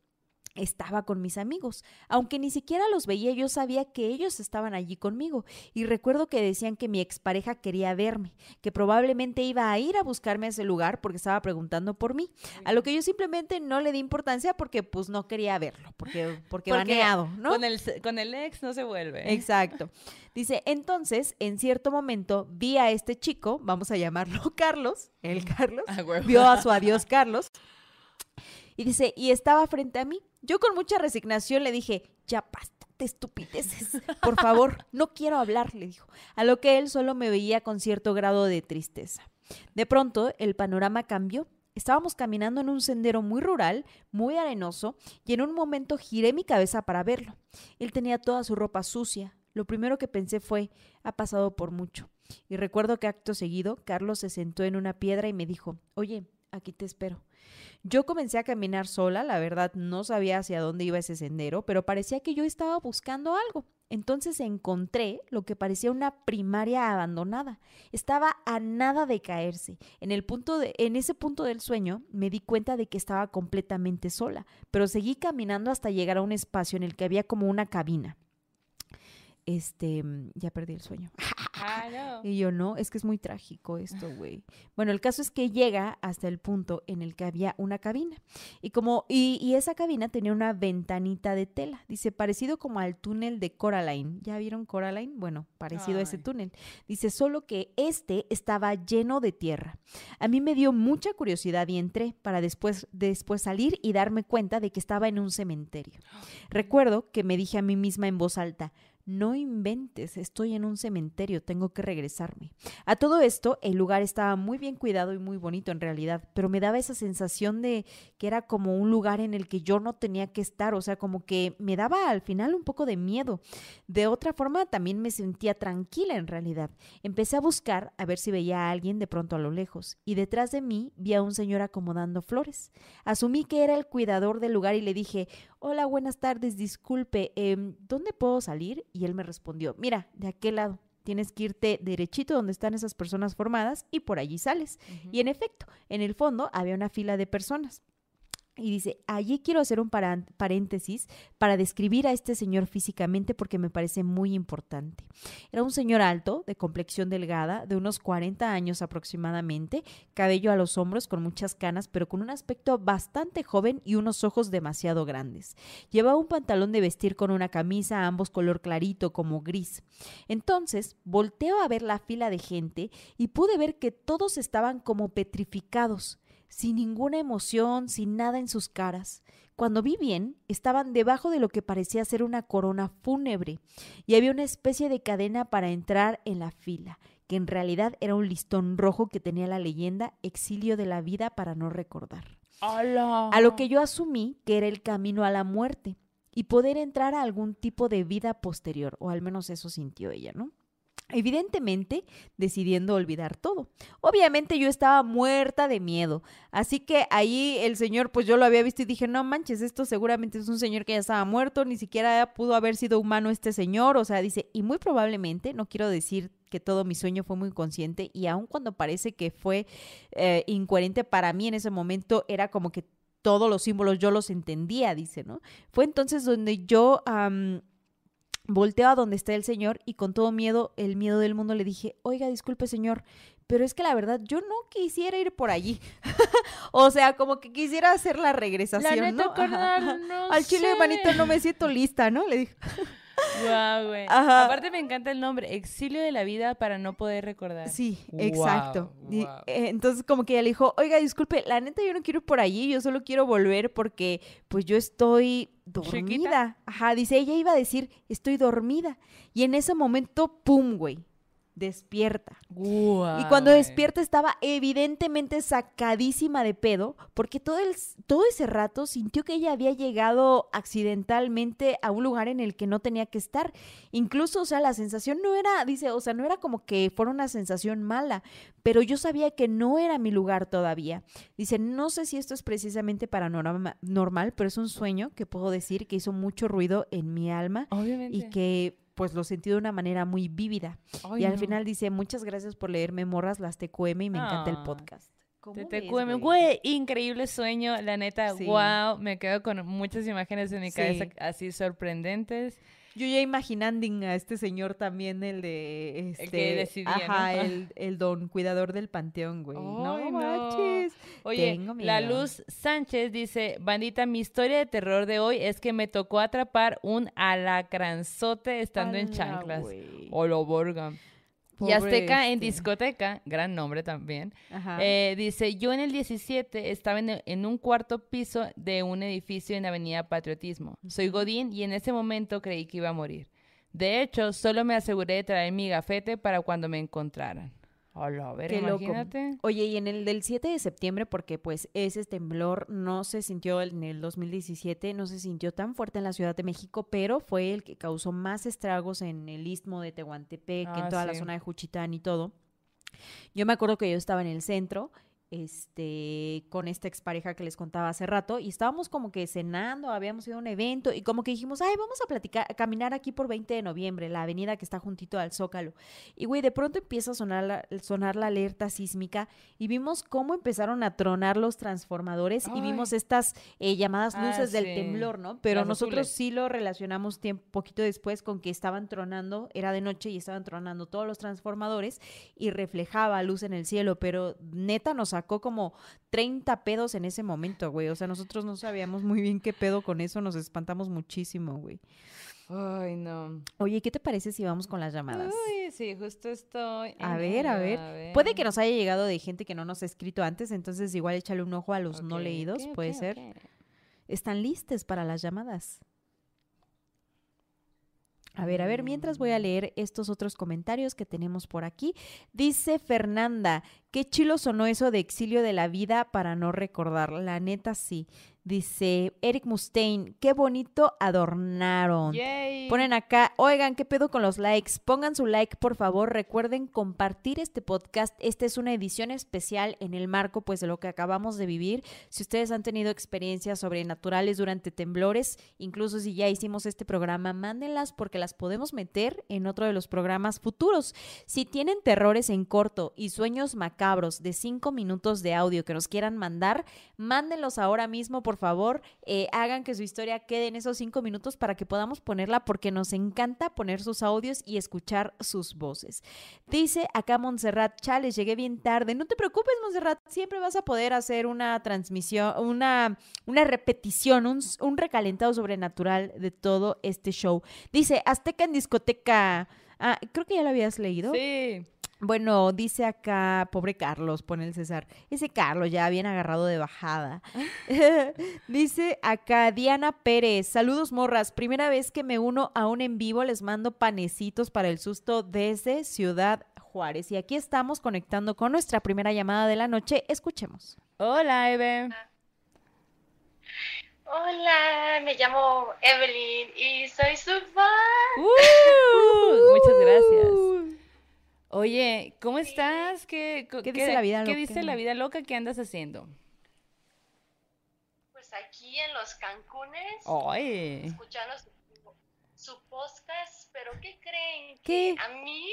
estaba con mis amigos. Aunque ni siquiera los veía, yo sabía que ellos estaban allí conmigo. Y recuerdo que decían que mi expareja quería verme, que probablemente iba a ir a buscarme a ese lugar porque estaba preguntando por mí. A lo que yo simplemente no le di importancia porque pues no quería verlo, porque, porque, Porque baneado, ¿no? Con, el, con el ex no se vuelve. Exacto. Dice, entonces, en cierto momento vi a este chico, vamos a llamarlo Carlos, el Carlos, Ah, huevo. vio a su adiós Carlos, y dice, y estaba frente a mí. Yo con mucha resignación le dije, ya basta de estupideces, por favor, no quiero hablar, le dijo, a lo que él solo me veía con cierto grado de tristeza. De pronto, el panorama cambió. Estábamos caminando en un sendero muy rural, muy arenoso, y en un momento giré mi cabeza para verlo. Él tenía toda su ropa sucia. Lo primero que pensé fue, ha pasado por mucho. Y recuerdo que acto seguido, Carlos se sentó en una piedra y me dijo, oye, aquí te espero. Yo comencé a caminar sola, la verdad no sabía hacia dónde iba ese sendero, pero parecía que yo estaba buscando algo. Entonces encontré lo que parecía una primaria abandonada. Estaba a nada de caerse. En el punto de, en ese punto del sueño me di cuenta de que estaba completamente sola, pero seguí caminando hasta llegar a un espacio en el que había como una cabina. Este, ya perdí el sueño. Y yo, no, es que es muy trágico esto, güey. Bueno, el caso es que llega hasta el punto en el que había una cabina. Y como, y, y esa cabina tenía una ventanita de tela. Dice, parecido como al túnel de Coraline. ¿Ya vieron Coraline? Bueno, parecido a ese túnel. Dice, solo que este estaba lleno de tierra. A mí me dio mucha curiosidad y entré para después, después salir y darme cuenta de que estaba en un cementerio. Recuerdo que me dije a mí misma en voz alta, no inventes, estoy en un cementerio, tengo que regresarme. A todo esto, el lugar estaba muy bien cuidado y muy bonito en realidad, pero me daba esa sensación de que era como un lugar en el que yo no tenía que estar, o sea, como que me daba al final un poco de miedo. De otra forma, también me sentía tranquila en realidad. Empecé a buscar a ver si veía a alguien de pronto a lo lejos, y detrás de mí vi a un señor acomodando flores. Asumí que era el cuidador del lugar y le dije, hola, buenas tardes, disculpe, em, ¿dónde puedo salir? Y él me respondió, mira, de aquel lado. Tienes que irte derechito donde están esas personas formadas y por allí sales. Y en efecto, en el fondo había una fila de personas. Y dice, allí quiero hacer un paréntesis para describir a este señor físicamente porque me parece muy importante. Era un señor alto, de complexión delgada, de unos 40 años aproximadamente, cabello a los hombros con muchas canas, pero con un aspecto bastante joven y unos ojos demasiado grandes. Llevaba un pantalón de vestir con una camisa, ambos color clarito como gris. Entonces, volteo a ver la fila de gente y pude ver que todos estaban como petrificados sin ninguna emoción, sin nada en sus caras. Cuando vi bien, estaban debajo de lo que parecía ser una corona fúnebre y había una especie de cadena para entrar en la fila, que en realidad era un listón rojo que tenía la leyenda exilio de la vida para no recordar. ¡Hala! A lo que yo asumí que era el camino a la muerte y poder entrar a algún tipo de vida posterior, o al menos eso sintió ella, ¿no? Evidentemente, decidiendo olvidar todo. Obviamente yo estaba muerta de miedo, así que ahí el señor, pues yo lo había visto y dije, no manches, esto seguramente es un señor que ya estaba muerto, ni siquiera pudo haber sido humano este señor, o sea, dice, y muy probablemente, no quiero decir que todo mi sueño fue muy consciente y aun cuando parece que fue eh, incoherente para mí en ese momento, era como que todos los símbolos yo los entendía, dice, ¿no? Fue entonces donde yo... Volteo a donde está el señor y con todo miedo, el miedo del mundo, le dije, oiga, disculpe señor, pero es que la verdad yo no quisiera ir por allí. o sea, como que quisiera hacer la La regresación, neta, ¿no? Carnal, no Al chile, sé. manito, no me siento lista, ¿no? Le dije. Guau, güey. Ajá. Aparte me encanta el nombre, Exilio de la vida para no poder recordar. Sí, exacto. Y, eh, entonces como que ella le dijo, oiga, disculpe, la neta yo no quiero ir por allí, yo solo quiero volver porque pues yo estoy dormida. Ajá, dice, ella iba a decir, estoy dormida. Y en ese momento, pum, güey, despierta. Y cuando despierta estaba evidentemente sacadísima de pedo, porque todo, el, todo ese rato sintió que ella había llegado accidentalmente a un lugar en el que no tenía que estar. Incluso, o sea, la sensación no era, dice, o sea, no era como que fuera una sensación mala, pero yo sabía que no era mi lugar todavía. Dice, no sé si esto es precisamente paranormal, normal, pero es un sueño que puedo decir que hizo mucho ruido en mi alma Obviamente. y que pues lo sentí de una manera muy vívida. Ay, y al no. final dice, muchas gracias por leerme morras las TQM y me encanta el Ah, podcast. ¿Cómo ves, TTQM, güey, increíble sueño, la neta, Sí. wow, me quedo con muchas imágenes en mi Sí. cabeza así sorprendentes. Yo ya imaginando a este señor también, el de... Este, que decidía, ¿no? Ajá, el, el don cuidador del panteón, güey. no no. manches. Oye, Tengo la. Luz Sánchez dice, bandita, mi historia de terror de hoy es que me tocó atrapar un alacranzote estando en chanclas. O lo Y Azteca en este. discoteca, gran nombre también. Eh, dice, yo en el 17 estaba en, en un cuarto piso de un edificio en Avenida Patriotismo. Soy Godín y en ese momento creí que iba a morir. De hecho, solo me aseguré de traer mi gafete para cuando me encontraran. Hola, a ver, Qué loco. imagínate. Oye, y en el del 7 de septiembre, porque pues ese temblor no se sintió en el 2017, no se sintió tan fuerte en la Ciudad de México, pero fue el que causó más estragos en el istmo de Tehuantepec, Ah, en toda la zona de Juchitán y todo. Yo me acuerdo que yo estaba en el centro, este, con esta expareja que les contaba hace rato, y estábamos como que cenando, habíamos ido a un evento, y como que dijimos, ay, vamos a platicar, a caminar aquí por 20 de noviembre, la avenida que está juntito al Zócalo. Y güey, de pronto empieza a sonar la, sonar la alerta sísmica, y vimos cómo empezaron a tronar los transformadores, y vimos estas eh, llamadas Ah, luces del sí. temblor, ¿no? Pero Las nosotros azules. sí lo relacionamos tiempo, poquito después con que estaban tronando, era de noche y estaban tronando todos los transformadores y reflejaba luz en el cielo, pero neta nos sacó como 30 pedos en ese momento, güey. O sea, nosotros no sabíamos muy bien qué pedo con eso, nos espantamos muchísimo, güey. Ay, no. Oye, ¿qué te parece si vamos con las llamadas? Uy, sí, justo estoy. A ver, a ver. Puede que nos haya llegado de gente que no nos ha escrito antes, entonces igual échale un ojo a los no leídos, puede ser. ¿Están listes para las llamadas? A ver, a ver, mientras voy a leer estos otros comentarios que tenemos por aquí. Dice Fernanda, qué chilo sonó eso de exilio de la vida para no recordar. La neta sí. Dice Eric Mustaine, qué bonito adornaron. Yay. Ponen acá, oigan, ¿qué pedo con los likes? Pongan su like, por favor. Recuerden compartir este podcast. Esta es una edición especial en el marco, pues, de lo que acabamos de vivir. Si ustedes han tenido experiencias sobrenaturales durante temblores, incluso si ya hicimos este programa, mándenlas porque las podemos meter en otro de los programas futuros. Si tienen terrores en corto y sueños macabros de cinco minutos de audio que nos quieran mandar, mándenlos ahora mismo por favor, eh, hagan que su historia quede en esos cinco minutos para que podamos ponerla porque nos encanta poner sus audios y escuchar sus voces. Dice acá Montserrat, chales, llegué bien tarde. No te preocupes, Montserrat, siempre vas a poder hacer una transmisión, una, una repetición, un, un recalentado sobrenatural de todo este show. Dice, Azteca en discoteca. Ah, creo que ya lo habías leído. Sí. Bueno, dice acá, pobre Carlos, pone el César. Ese Carlos ya bien agarrado de bajada. dice acá Diana Pérez, saludos morras, primera vez que me uno a un en vivo, les mando panecitos para el susto desde Ciudad Juárez. Y aquí estamos conectando con nuestra primera llamada de la noche. Escuchemos. Hola, Eve. Hola, me llamo Evelyn y soy su fan. Uh, muchas gracias. Oye, ¿cómo estás? ¿Qué, ¿Qué dice la vida ¿Qué loca? dice la vida loca? ¿Qué andas haciendo? Pues aquí en los Cancunes, Ay. escuchando su, su podcast, pero ¿qué creen? ¿Qué? Que a mí,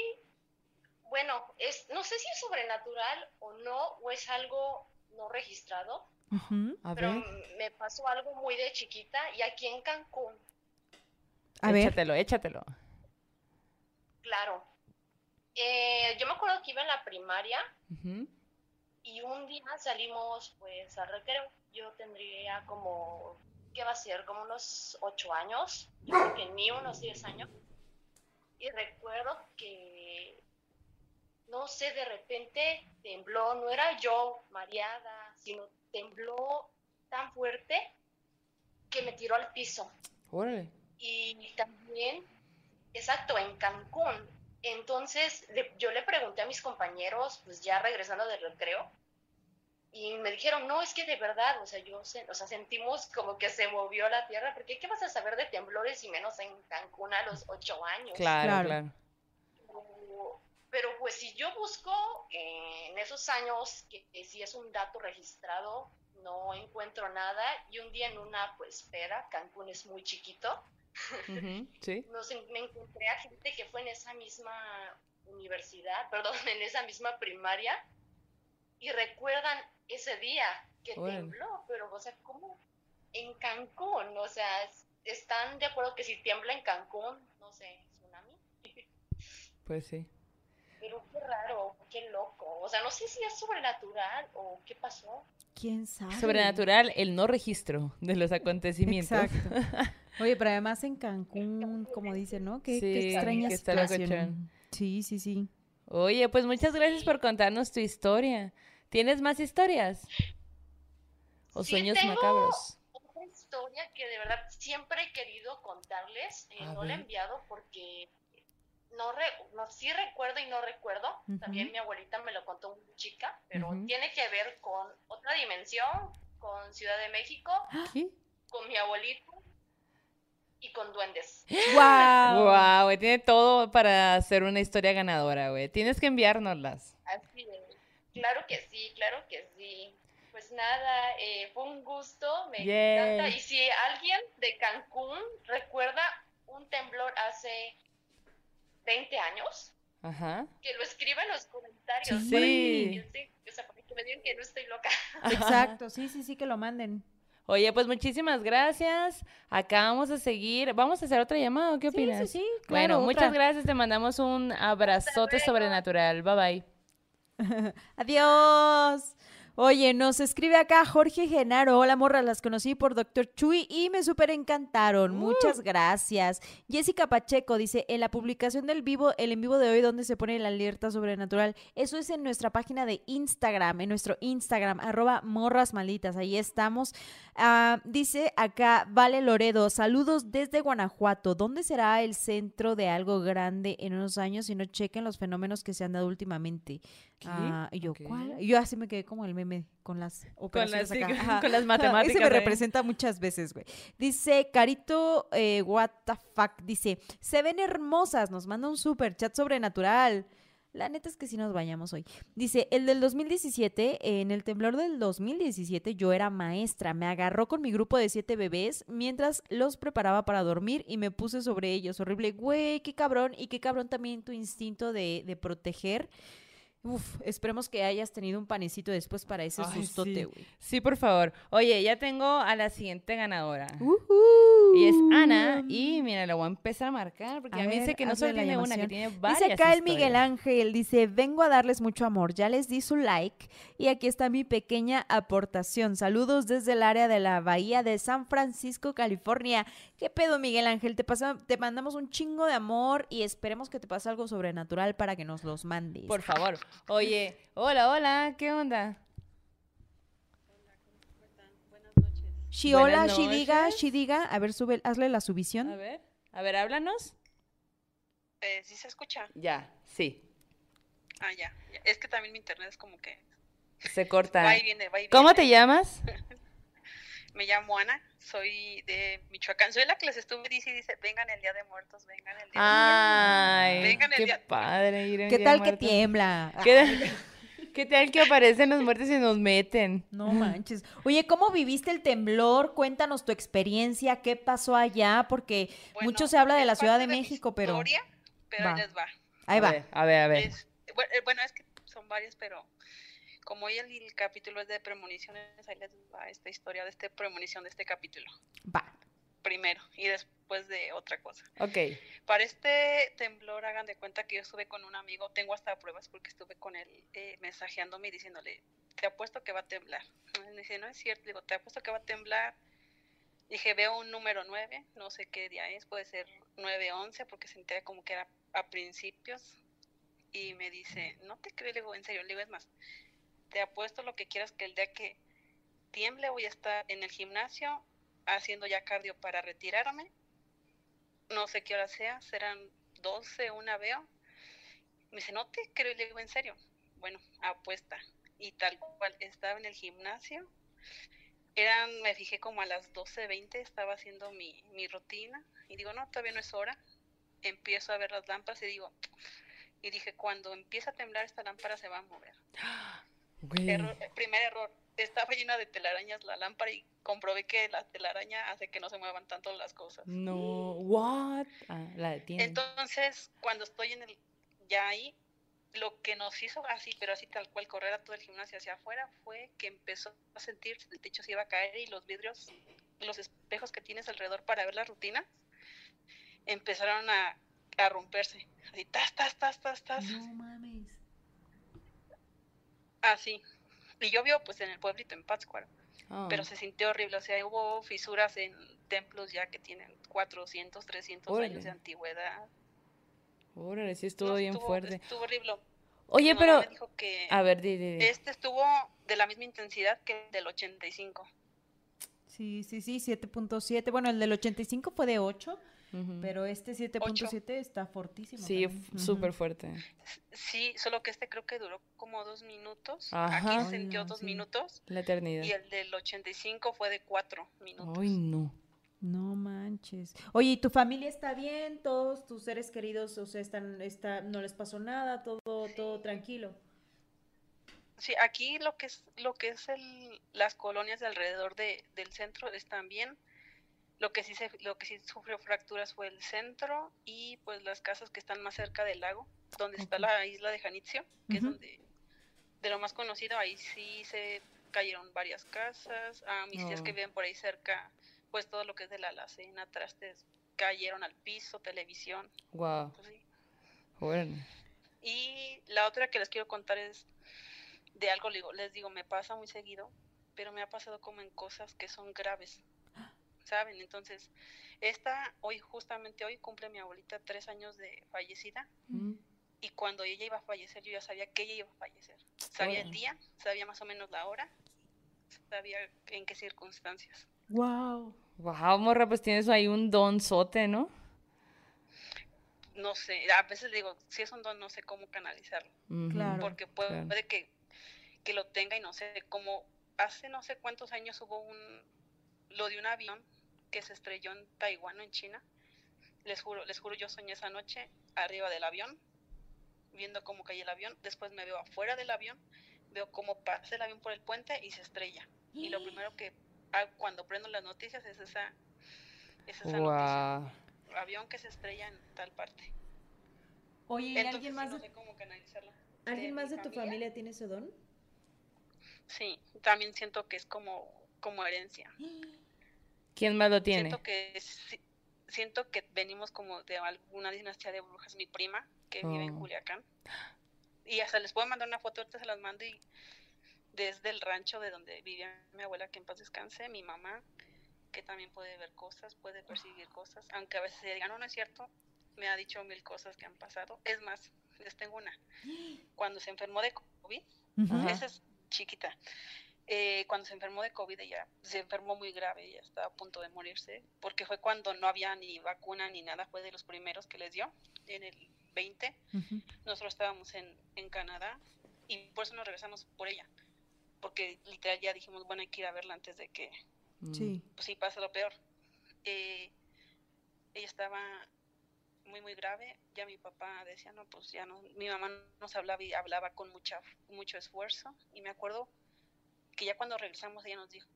bueno, es, no sé si es sobrenatural o no, o es algo no registrado. A pero ver. me pasó algo muy de chiquita y aquí en Cancún, A ver. Échatelo, échatelo. claro. Eh, yo me acuerdo que iba en la primaria Ujú. Y un día salimos pues al recreo. Yo tendría como, ¿qué va a ser? Como unos ocho años, yo creo que ni unos diez años. Y recuerdo que, no sé, de repente tembló, no era yo mareada, sino tembló tan fuerte que me tiró al piso. Órale. Y también, exacto, en Cancún. Entonces le- yo le pregunté a mis compañeros, pues ya regresando del recreo, y me dijeron, no, es que de verdad, o sea, yo, o sea, sentimos como que se movió la tierra, porque ¿qué vas a saber de temblores y menos en Cancún a los ocho años? Claro, Claro. claro. Pero, pero, pues si yo busco eh, en esos años que, que si es un dato registrado, no encuentro nada, y un día en una pues peda, Cancún es muy chiquito, Sí. nos me encontré a gente que fue en esa misma universidad, perdón, en esa misma primaria, y recuerdan ese día que Órale. tembló, pero, o sea, ¿cómo? En Cancún, o sea, es- ¿están de acuerdo que si tiembla en Cancún, no sé, tsunami? Pues sí. Pero qué raro, qué loco, o sea, no sé si es sobrenatural o qué pasó. ¿Quién sabe? Sobrenatural, el no registro de los acontecimientos. Exacto. Oye, pero además en Cancún, como dice, ¿no? Qué, qué Sí, extraña que está situación. Sí, sí, sí. Oye, pues muchas gracias por contarnos tu historia. ¿Tienes más historias? ¿O Sí, sueños tengo macabros? Otra historia que de verdad siempre he querido contarles, eh, no la he enviado porque no, re- no sí recuerdo y no recuerdo. También mi abuelita me lo contó muy chica, pero tiene que ver con otra dimensión, con Ciudad de México, ¿Qué? con mi abuelito y con duendes. ¡Wow! Wow, güey, tiene todo para hacer una historia ganadora, güey. Tienes que enviárnoslas. Así es. Claro que sí, claro que sí. Pues nada, eh, fue un gusto, me encanta. Y si alguien de Cancún recuerda un temblor hace 20 años, Ajá. que lo escriba en los comentarios. Sí. o sea, para que me digan que no estoy loca. Exacto, sí, sí, sí, que lo manden. Oye, pues muchísimas gracias. Acá vamos a seguir. ¿Vamos a hacer otra llamada? ¿Qué Sí, opinas? sí, sí, Bueno, claro, muchas otra. gracias. Te mandamos un abrazote sobrenatural. Bye bye. Adiós. Oye, nos escribe acá Jorge Genaro. Hola, morra, las conocí por Doctor Chuy y me súper encantaron. Muchas gracias. Jessica Pacheco dice, en la publicación del vivo, el en vivo de hoy, donde se pone la alerta sobrenatural, eso es en nuestra página de Instagram, en nuestro Instagram, arroba morras malditas. Ahí estamos. Ah, dice acá Vale Loredo, saludos desde Guanajuato. ¿Dónde será el centro de algo grande en unos años si no chequen los fenómenos que se han dado últimamente? Ah, y yo. ¿cuál? Yo así me quedé como el meme con las operaciones sí, acá. con- las Ese matemáticas me representa muchas veces, güey. Dice Carito, eh, what the fuck, dice, se ven hermosas, nos manda un super chat sobrenatural. La neta es que sí nos bañamos hoy. Dice, el del 2017, en el temblor del 2017 yo era maestra, me agarró con mi grupo de siete bebés mientras los preparaba para dormir y me puse sobre ellos. Horrible, güey, qué cabrón y qué cabrón también tu instinto de, de proteger Uf, esperemos que hayas tenido un panecito después para ese Ay, sustote, güey. Sí, por favor. Oye, ya tengo a la siguiente ganadora. Ujú. Y es Ana. Y mira, la voy a empezar a marcar porque A a mí dice ver, que no solo tiene una, que tiene varias. Dice acá el Miguel. Ángel, dice, vengo a darles mucho amor, ya les di su like y aquí está mi pequeña aportación. Saludos desde el área de la Bahía de San Francisco, California. ¿Qué pedo, Miguel Ángel? Te, pasa, te mandamos un chingo de amor y esperemos que te pase algo sobrenatural para que nos los mandes. Por favor. Oye, hola, hola, ¿qué onda? Buenas noches. Shi, hola, Shi, diga. Shi, diga. A ver, sube, hazle la A subición. ver, a ver, háblanos. Eh, ¿Sí se escucha? Ya, sí, Ah, ya, ya. Es que también mi internet es como que se corta. va y viene, va y ¿Cómo viene. te llamas? Me llamo Ana, soy de Michoacán. Soy la que les estuve dice y dice, vengan el Día de Muertos, vengan el Día de Ay, Vengan el qué día- padre ir ¿Qué Día tal que Muertos. tiembla? ¿Qué, ¿Qué tal que aparecen los muertos y nos meten? No manches. Oye, ¿cómo viviste el temblor? Cuéntanos tu experiencia, qué pasó allá, porque Bueno, mucho se habla de la Ciudad de México, pero historia, pero Va. ahí les va. ahí a va. Ver, a ver, a ver. Es- eh, bueno, es que son varias, pero como hoy el, el capítulo es de premoniciones, ahí les va esta historia de este premonición de este capítulo. Va. Primero y después de otra cosa. Ok. Para este temblor, hagan de cuenta que yo estuve con un amigo, tengo hasta pruebas porque estuve con él eh, mensajeándome y diciéndole, te apuesto que va a temblar. Y me dice, no es cierto, digo, te apuesto que va a temblar. Dije, veo un número 9, no sé qué día es, puede ser 9-11, porque sentía como que era a principios. Y me dice, no te creo, le digo, en serio, le digo, es más, te apuesto lo que quieras que el día que tiemble voy a estar en el gimnasio haciendo ya cardio para retirarme no sé qué hora sea, serán 12, una veo. Me dice, no te creo, y le digo, en serio. Bueno, apuesta. Y tal cual, estaba en el gimnasio. Eran, me fijé como a las 12.20, estaba haciendo mi, mi rutina. Y digo, no, todavía no es hora. Empiezo a ver las lámparas y digo, y dije, cuando empieza a temblar esta lámpara se va a mover. Error- primer error, estaba llena de telarañas la lámpara y comprobé que la telaraña hace que no se muevan tanto las cosas. No, what? Ah, la detiene. Entonces, cuando estoy en el ya ahí, lo que nos hizo así, pero así tal cual correr a todo el gimnasio hacia afuera fue que empezó a sentir que el techo se iba a caer y los vidrios, los espejos que tienes alrededor para ver la rutina, empezaron a, a romperse. Así, tas, tas, tas, tas, tas. No. Así. Y yo vivo pues en el pueblito, en Pátzcuaro. Ah. pero se sintió horrible. O sea, hubo fisuras en templos ya que tienen 400, 300 Órale. años de antigüedad. Órale, sí estuvo No, bien estuvo- fuerte. Estuvo horrible. Oye, pero, me dijo que a ver, di, di, di. este estuvo de la misma intensidad que el del 85. Sí, sí, sí, 7.7. Bueno, el del 85 fue de 8, Ujú. pero este 7.7 está fortísimo. Sí, súper fuerte. Sí, solo que este creo que duró como dos minutos. Ajá. Aquí Ay, se sintió no, dos sí. minutos. La eternidad. Y el del 85 fue de cuatro minutos. Ay, no. No manches. Oye, ¿y tu familia está bien? ¿Todos tus seres queridos, o sea, están, está, no les pasó nada? ¿Todo, todo tranquilo? Sí, aquí lo que es lo que es el, las colonias de alrededor de, del centro están bien. Lo que sí se, lo que sí sufrió fracturas fue el centro y pues las casas que están más cerca del lago, donde está la isla de Janitzio, que es donde de lo más conocido, ahí sí se cayeron varias casas. A mis tías que Oh. viven por ahí cerca, pues todo lo que es de la alacena, trastes cayeron al piso, televisión, Wow. pues sí. Y la otra que les quiero contar es de algo, les digo, me pasa muy seguido, pero me ha pasado como en cosas que son graves, ¿saben? Entonces, esta, hoy, justamente hoy, cumple mi abuelita tres años de fallecida, Mm. y cuando ella iba a fallecer, yo ya sabía que ella iba a fallecer. Sabía el día, sabía más o menos la hora, sabía en qué circunstancias. Wow. Wow, morra, pues tienes ahí un donzote, ¿no? No sé, a veces digo, si es un don, no sé cómo canalizarlo. Claro. porque puede, claro. puede que, que lo tenga y no sé, como hace no sé cuántos años hubo un, lo de un avión que se estrelló en Taiwán o en China, les juro, les juro, yo soñé esa noche arriba del avión, viendo cómo caía el avión, después me veo afuera del avión, veo cómo pasa el avión por el puente y se estrella. Y lo primero que hago cuando prendo las noticias es esa, es esa noticia, avión que se estrella en tal parte. Oye, ¿y Entonces alguien sí, más no de, sé cómo canalizarlo. ¿Alguien de más de tu familia tiene ese don? Sí, también siento que es como, como herencia. ¿Quién más lo tiene? Siento que si- siento que venimos como de alguna dinastía de brujas. Mi prima, que vive en Oh. Culiacán. Y hasta les puedo mandar una foto, ahorita se las mando y desde el rancho de donde vivía mi abuela, que en paz descanse, mi mamá, que también puede ver cosas, puede percibir cosas, aunque a veces se diga, no, no es cierto, me ha dicho mil cosas que han pasado. Es más, les tengo una. Cuando se enfermó de COVID, esa es chiquita. Eh, cuando se enfermó de COVID, ella se enfermó muy grave, ella estaba a punto de morirse, porque fue cuando no había ni vacuna ni nada, fue de los primeros que les dio, en el 20. Ujú. Nosotros estábamos en, en Canadá y por eso nos regresamos por ella, porque literal ya dijimos, bueno, hay que ir a verla antes de que, Mm. Sí. pues sí, pase lo peor. Eh, ella estaba muy, muy grave, ya mi papá decía, no, pues ya no, mi mamá nos hablaba y hablaba con mucha, mucho esfuerzo, y me acuerdo que ya cuando regresamos ella nos dijo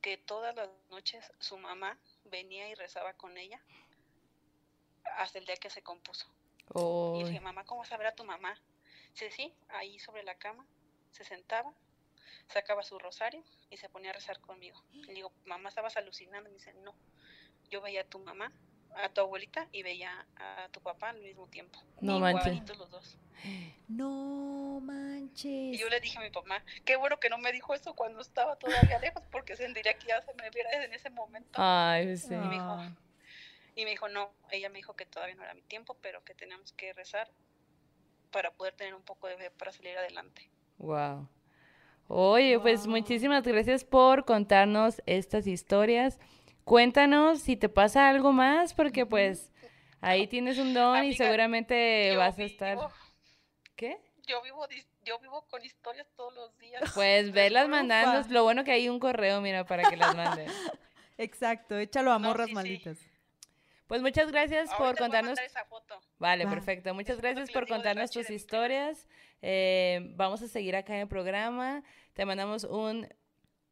que todas las noches su mamá venía y rezaba con ella hasta el día que se compuso. Y yo Uy. dije, mamá, ¿cómo vas a ver a tu mamá? Dice, sí, ahí sobre la cama, se sentaba, sacaba su rosario y se ponía a rezar conmigo. Y le digo, mamá, estabas alucinando. Me dice, no, yo veía a tu mamá, a tu abuelita y veía a tu papá al mismo tiempo. No manches. Igualitos los dos. No manches. Y yo le dije a mi mamá, qué bueno que no me dijo eso cuando estaba todavía lejos, porque sentiría que ya se me viera en ese momento. Ay, sí. Y me dijo. Y me dijo, no, ella me dijo que todavía no era mi tiempo, pero que teníamos que rezar para poder tener un poco de fe para salir adelante. Wow. Oye, pues muchísimas gracias por contarnos estas historias. Cuéntanos si te pasa algo más, porque pues ahí tienes un don y seguramente vas a estar. vivo- ¿Qué? Yo vivo, yo vivo con historias todos los días. Pues velas mandando. Lo bueno que hay un correo, mira, para que las mandes. Exacto, échalo a No, morras sí. malditas. Pues muchas gracias Ahorita por contarnos. esa foto. Vale, Va. perfecto. Muchas gracias por contarnos tus historias. Eh, vamos a seguir acá en el programa. Te mandamos un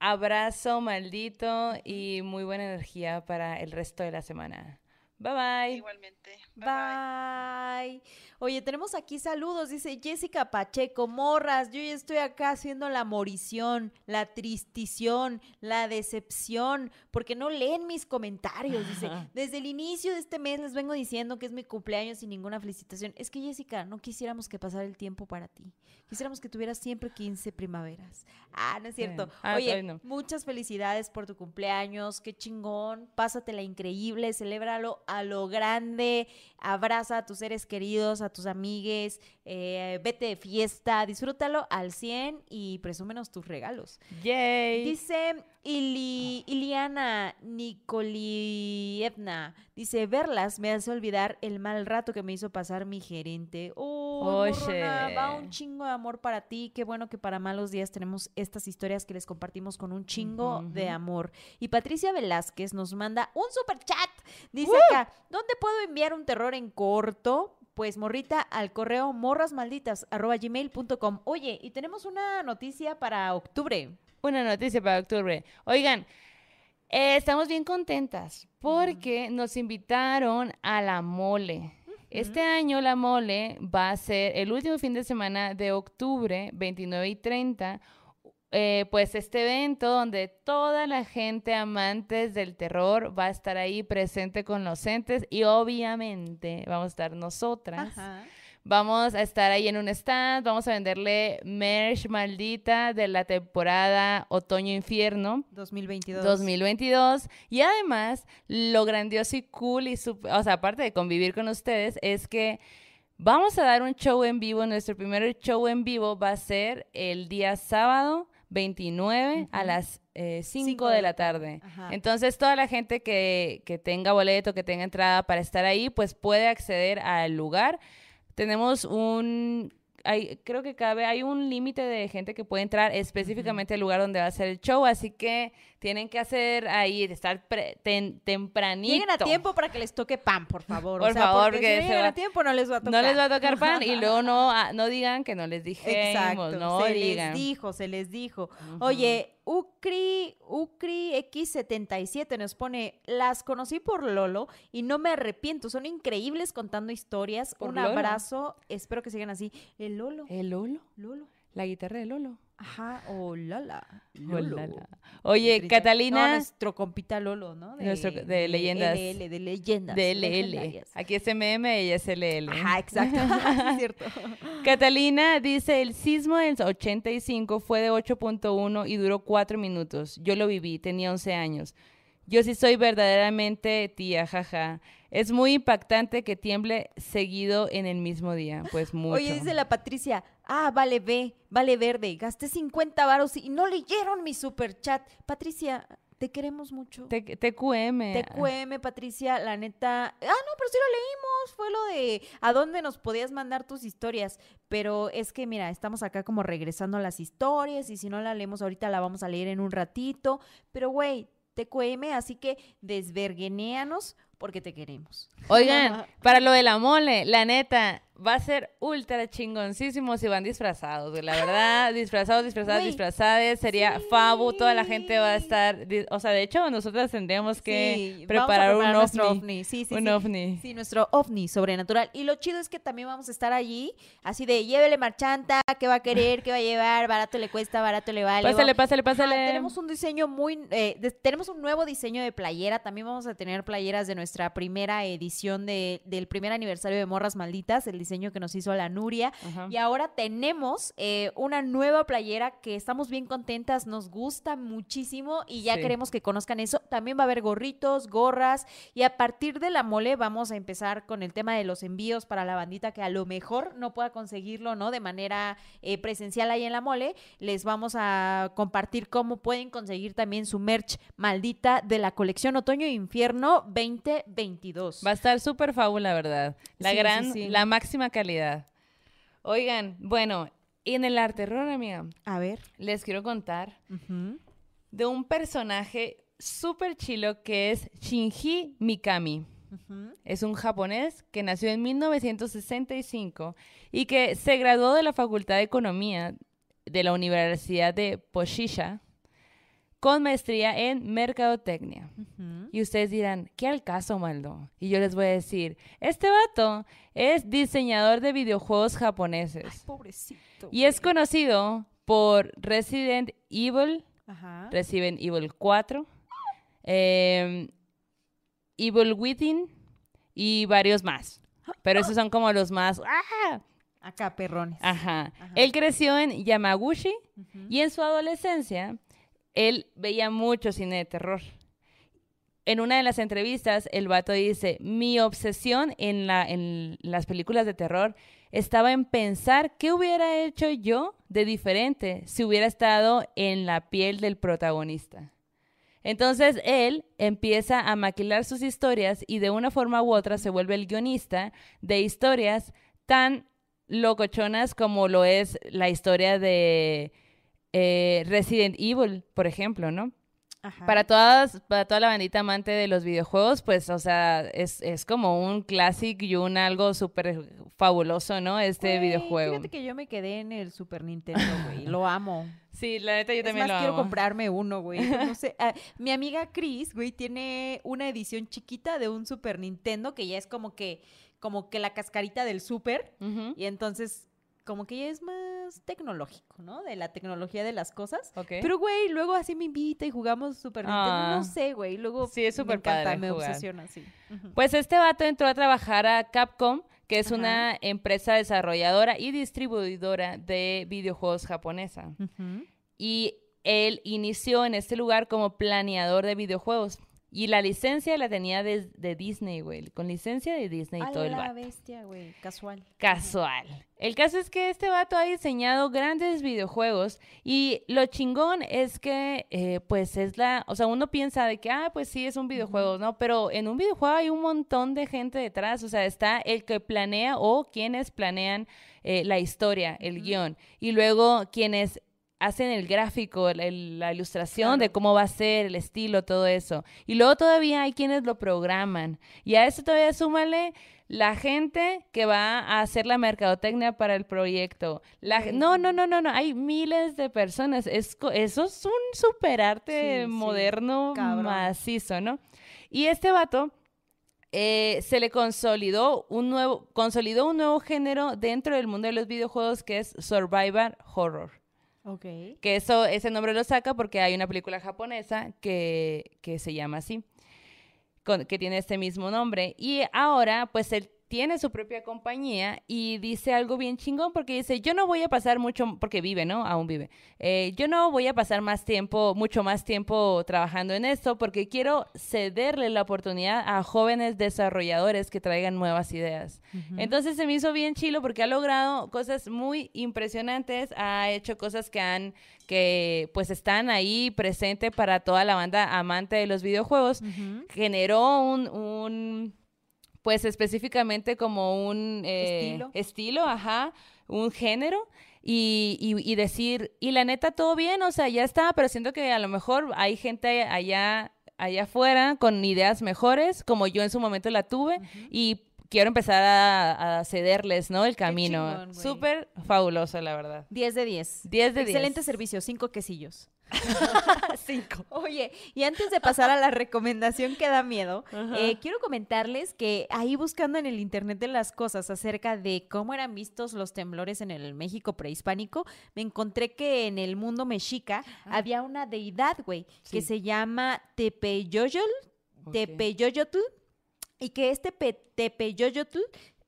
abrazo maldito y muy buena energía para el resto de la semana. Bye bye. Igualmente. Bye, bye. Bye. Oye, tenemos aquí saludos. Dice Jessica Pacheco, morras, yo ya estoy acá haciendo la morición, la tristición, la decepción, porque no leen mis comentarios. Dice, desde el inicio de este mes les vengo diciendo que es mi cumpleaños sin ninguna felicitación. Es que Jessica, no quisiéramos que pasara el tiempo para ti. Quisiéramos que tuvieras siempre 15 primaveras. Ah, no es cierto. Ah, Oye, no. muchas felicidades por tu cumpleaños. Qué chingón. Pásatela increíble. Celébralo a lo grande. Abraza a tus seres queridos, a tus amigues. eh, vete de fiesta. Disfrútalo al 100 y presúmenos tus regalos. Yay. Dice Ili- Iliana Nikolievna. Dice, verlas me hace olvidar el mal rato que me hizo pasar mi gerente. Oh, Oye. va un chingo de amor para ti. Qué bueno que para malos días tenemos estas historias que les compartimos con un chingo de amor. Y Patricia Velázquez nos manda un super chat. Dice acá, ¿dónde puedo enviar un terror en corto? Pues morrita al correo morrasmalditas@gmail.com. Oye, y tenemos una noticia para octubre. Una noticia para octubre. Oigan, eh, estamos bien contentas porque nos invitaron a la mole. Este año la mole va a ser el último fin de semana de octubre, 29 y 30. eh, pues este evento donde toda la gente amantes del terror va a estar ahí presente con los entes y obviamente vamos a estar nosotras. Ajá. Vamos a estar ahí en un stand, vamos a venderle merch maldita de la temporada Otoño Infierno 2022. 2022 y además lo grandioso y cool y sup- o sea, aparte de convivir con ustedes es que vamos a dar un show en vivo, nuestro primer show en vivo va a ser el día sábado 29 a las 5 Cinco de la tarde. Ajá. Entonces, toda la gente que, que tenga boleto, que tenga entrada para estar ahí, pues puede acceder al lugar. Tenemos un, hay, creo que cabe, hay un límite de gente que puede entrar específicamente al lugar donde va a ser el show, así que tienen que hacer ahí, estar pre- tem- tempranito. Lleguen a tiempo para que les toque pan, por favor. Por o sea, favor, porque si no llegan va- a tiempo no les va a tocar. No les va a tocar pan y luego no, ah, no digan que no les dijimos, Exacto, no se digan. les dijo, se les dijo. Oye, Ucri, Ucri X77 nos pone, las conocí por Lolo y no me arrepiento, son increíbles contando historias. Por Un Lolo. abrazo, espero que sigan así. El Lolo, El Lolo, Lolo. la guitarra de Lolo. Ajá, o Lala. Lolo. la, la. Oye, Triste. No, Catalina nuestro compita Lolo, ¿no? Nuestro- de leyendas. LL, de leyendas. de LL. Aquí es MM, ella es LL. Ajá, exacto. Es cierto. Catalina dice, el sismo del 85 fue de 8.1 y duró 4 minutos. Yo lo viví, tenía 11 años. Yo sí soy verdaderamente tía, jaja. Es muy impactante que tiemble seguido en el mismo día. Pues mucho. Oye, dice la Patricia, ah, vale B, vale verde, gasté 50 varos y no leyeron mi super chat. Patricia, te queremos mucho. T- TQM. TQM, Patricia, la neta. Ah, no, pero sí lo leímos. Fue lo de a dónde nos podías mandar tus historias. Pero es que, mira, estamos acá como regresando a las historias y si no la leemos ahorita la vamos a leer en un ratito. Pero, güey, TQM, así que desverguenéanos porque te queremos. Oigan, para lo de la mole, la neta, va a ser ultra chingoncísimo si van disfrazados, güey. La verdad, disfrazados, disfrazadas, disfrazadas, sería fabu, toda la gente va a estar, o sea, de hecho, nosotras tendríamos que Sí, preparar, un ovni, Sí, sí, un sí. ovni. Sí, nuestro ovni sobrenatural. Y lo chido es que también vamos a estar allí, así de llévele marchanta, qué va a querer, qué va a llevar, barato le cuesta, barato le vale. Pásale, pásale, Ajá, pásale. tenemos un diseño muy, eh, de- tenemos un nuevo diseño de playera. También vamos a tener playeras de nuestra primera edición de, del primer aniversario de Morras Malditas, el diseño que nos hizo la Nuria. Ajá. Y ahora tenemos eh, una nueva playera que estamos bien contentas, nos gusta muchísimo y ya Sí. queremos que conozcan eso. También va a haber gorritos, gorras y a partir de la mole vamos a empezar con el tema de los envíos para la bandita que a lo mejor no pueda conseguirlo, ¿no? De manera eh, presencial ahí en la mole. Les vamos a compartir cómo pueden conseguir también su merch maldita de la colección Otoño e Infierno 2022. Va a estar súper fabu, la verdad. La sí, gran, sí. la máxima calidad. Oigan, bueno, y en el arte terror, amiga, A ver. les quiero contar de un personaje súper chilo que es Shinji Mikami. Es un japonés que nació en 1965 y que se graduó de la Facultad de Economía de la Universidad de Poshisha con maestría en Mercadotecnia. Y ustedes dirán, ¿qué al caso, Maldo? Y yo les voy a decir, este vato es diseñador de videojuegos japoneses Pobrecito. y es conocido por Resident Evil, Ajá. Resident Evil 4, em, Evil Within y varios más. Pero esos son como los más... ¡ah! Acá, perrones. Ajá. Ajá. Él creció en Yamaguchi y en su adolescencia él veía mucho cine de terror. En una de las entrevistas, el vato dice, mi obsesión en, en las películas de terror estaba en pensar qué hubiera hecho yo de diferente si hubiera estado en la piel del protagonista. Entonces él empieza a maquilar sus historias y de una forma u otra se vuelve el guionista de historias tan locochonas como lo es la historia de eh, Resident Evil, por ejemplo, ¿no? Ajá. Para todas, para toda la bandita amante de los videojuegos, pues, o sea, es, es como un clásico y un algo súper fabuloso, ¿no? Este Güey, videojuego. Fíjate que yo me quedé en el Super Nintendo, güey. Lo amo. Sí, la neta yo es también más, lo quiero amo. comprarme uno, güey. No sé. ah, mi amiga Chris, güey, tiene una edición chiquita de un Super Nintendo que ya es como que, como que la cascarita del Super. Y entonces, como que ya es más tecnológico, ¿no? De la tecnología de las cosas. ok. Pero, güey, luego así me invita y jugamos Super Nintendo. Ah. No sé, güey. Luego Sí, es me súper encanta, padre me jugar. obsesiona, sí. Pues este vato entró a trabajar a Capcom, que es una empresa desarrolladora y distribuidora de videojuegos japonesa. Y él inició en este lugar como planeador de videojuegos. Y la licencia la tenía de, de Disney, güey. Con licencia de Disney y A todo el la vato. bestia, güey. Casual. Casual. El caso es que este vato ha diseñado grandes videojuegos y lo chingón es que, eh, pues es la, o sea, uno piensa de que, ah, pues sí, es un videojuego, ¿no? Pero en un videojuego hay un montón de gente detrás, o sea, está el que planea o quienes planean eh, la historia, el guion, y luego quienes hacen el gráfico, la ilustración de cómo va a ser, el estilo, todo eso. Y luego todavía hay quienes lo programan. Y a eso todavía súmale la gente que va a hacer la mercadotecnia para el proyecto. La, no, no, no, no, no, hay miles de personas. Es, eso es un superarte Sí, moderno macizo, ¿no? Y este vato eh, se le consolidó un nuevo, consolidó un nuevo género dentro del mundo de los videojuegos que es Survivor Horror. Ok. Que eso, ese nombre lo saca porque hay una película japonesa que, que se llama así, con- que tiene este mismo nombre. Y ahora, pues él tiene su propia compañía y dice algo bien chingón porque dice, yo no voy a pasar mucho, porque vive, ¿no? Aún vive. Eh, yo no voy a pasar más tiempo, mucho más tiempo trabajando en esto porque quiero cederle la oportunidad a jóvenes desarrolladores que traigan nuevas ideas. Entonces se me hizo bien chilo porque ha logrado cosas muy impresionantes, ha hecho cosas que han, que pues están ahí presente para toda la banda amante de los videojuegos. Generó un, un, pues específicamente como un eh, Estilo. estilo, ajá, un género. Y, y, y decir, y la neta, todo bien, o sea, ya está, pero siento que a lo mejor hay gente allá, allá afuera con ideas mejores, como yo en su momento la tuve, y quiero empezar a, a cederles, ¿no? El camino. Súper fabuloso, la verdad. 10 de 10. 10 de 10. Excelente servicio, cinco quesillos. cinco. Oye, y antes de pasar a la recomendación que da miedo, eh, quiero comentarles que ahí buscando en el Internet de las cosas acerca de cómo eran vistos los temblores en el México prehispánico, me encontré que en el mundo mexica había una deidad, güey, que se llama Tepeyoyotl, Ok. Tepeyoyotl, y que este pe- Tepeyoyotl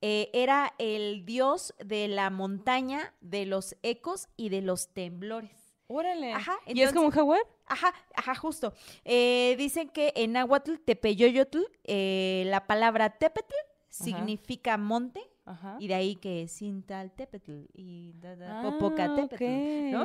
eh, era el dios de la montaña, de los ecos y de los temblores. Órale. Ajá, ¿Y es como un jaguar? Ajá, ajá, justo. Eh, dicen que en náhuatl, Tepeyoyotl, eh, la palabra Tepetl significa monte, Ajá. y de ahí que Sintaltepetl y da, da, Ah, Popocatépetl, ¿no?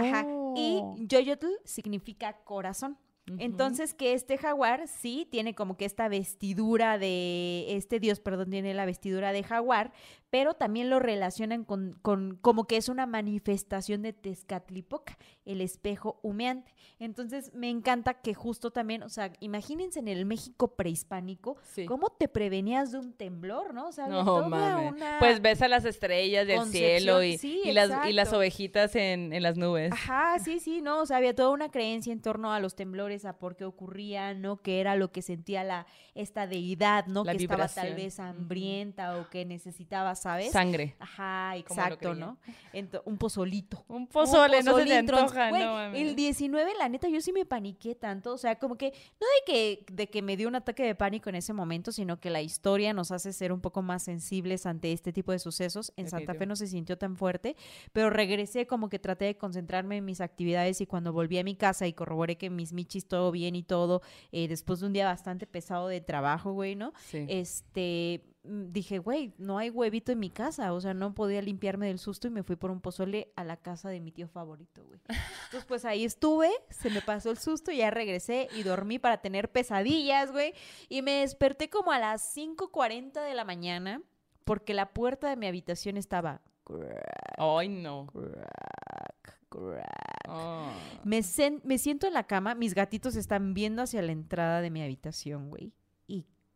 Ajá. Y Oh. Yoyotl significa corazón. Entonces que este jaguar sí tiene como que esta vestidura de, este dios, perdón, tiene la vestidura de jaguar, pero también lo relacionan con, con como que es una manifestación de Tezcatlipoca, el espejo humeante. Entonces me encanta que justo también, o sea, imagínense en el México prehispánico, Sí. ¿cómo te prevenías de un temblor, no? O sea, No toda mames. una- Pues ves a las estrellas del cielo y, sí, y las, y las ovejitas en, en las nubes. Ajá, sí, sí, no, o sea, había toda una creencia en torno a los temblores, a por qué ocurrían, ¿no? Que era lo que sentía la esta deidad, ¿no? La que estaba tal vez hambrienta o que necesitaba, ¿sabes? Sangre. Ajá, exacto. ¿no? Ento- un pozolito. Un pozole, no se antoja, Güey, no mames. El 19, la neta, yo sí me paniqué tanto. O sea, como que, no de que, de que me dio un ataque de pánico en ese momento, sino que la historia nos hace ser un poco más sensibles ante este tipo de sucesos. En Santa Fe no se sintió tan fuerte, pero regresé como que traté de concentrarme en mis actividades y cuando volví a mi casa y corroboré que mis michis todo bien y todo, eh, después de un día bastante pesado de trabajo, güey, ¿no? Sí. este dije, güey, no hay huevito en mi casa, o sea, no podía limpiarme del susto y me fui por un pozole a la casa de mi tío favorito, güey. Entonces, pues ahí estuve, se me pasó el susto, ya regresé y dormí para tener pesadillas, güey, y me desperté como a las 5:40 de la mañana porque la puerta de mi habitación estaba crack, Ay, no. crack, crack. Ah. Me, sen- me siento en la cama, mis gatitos están viendo hacia la entrada de mi habitación, güey.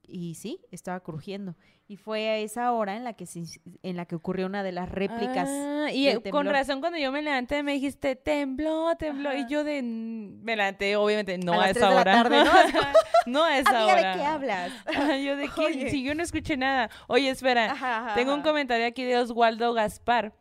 Y, sí, estaba crujiendo. Y fue a esa hora en la que, se- en la que ocurrió una de las réplicas. Ah, y del eh, con razón cuando yo me levanté me dijiste, tembló, tembló. Ajá. Y yo de, me levanté, obviamente, no A esa hora. tarde, ¿no? no a esa Amiga, hora. ¿de qué hablas? Ajá, yo de qué, si yo no escuché nada. Oye, espera, Ajá, tengo un comentario aquí de Oswaldo Gaspar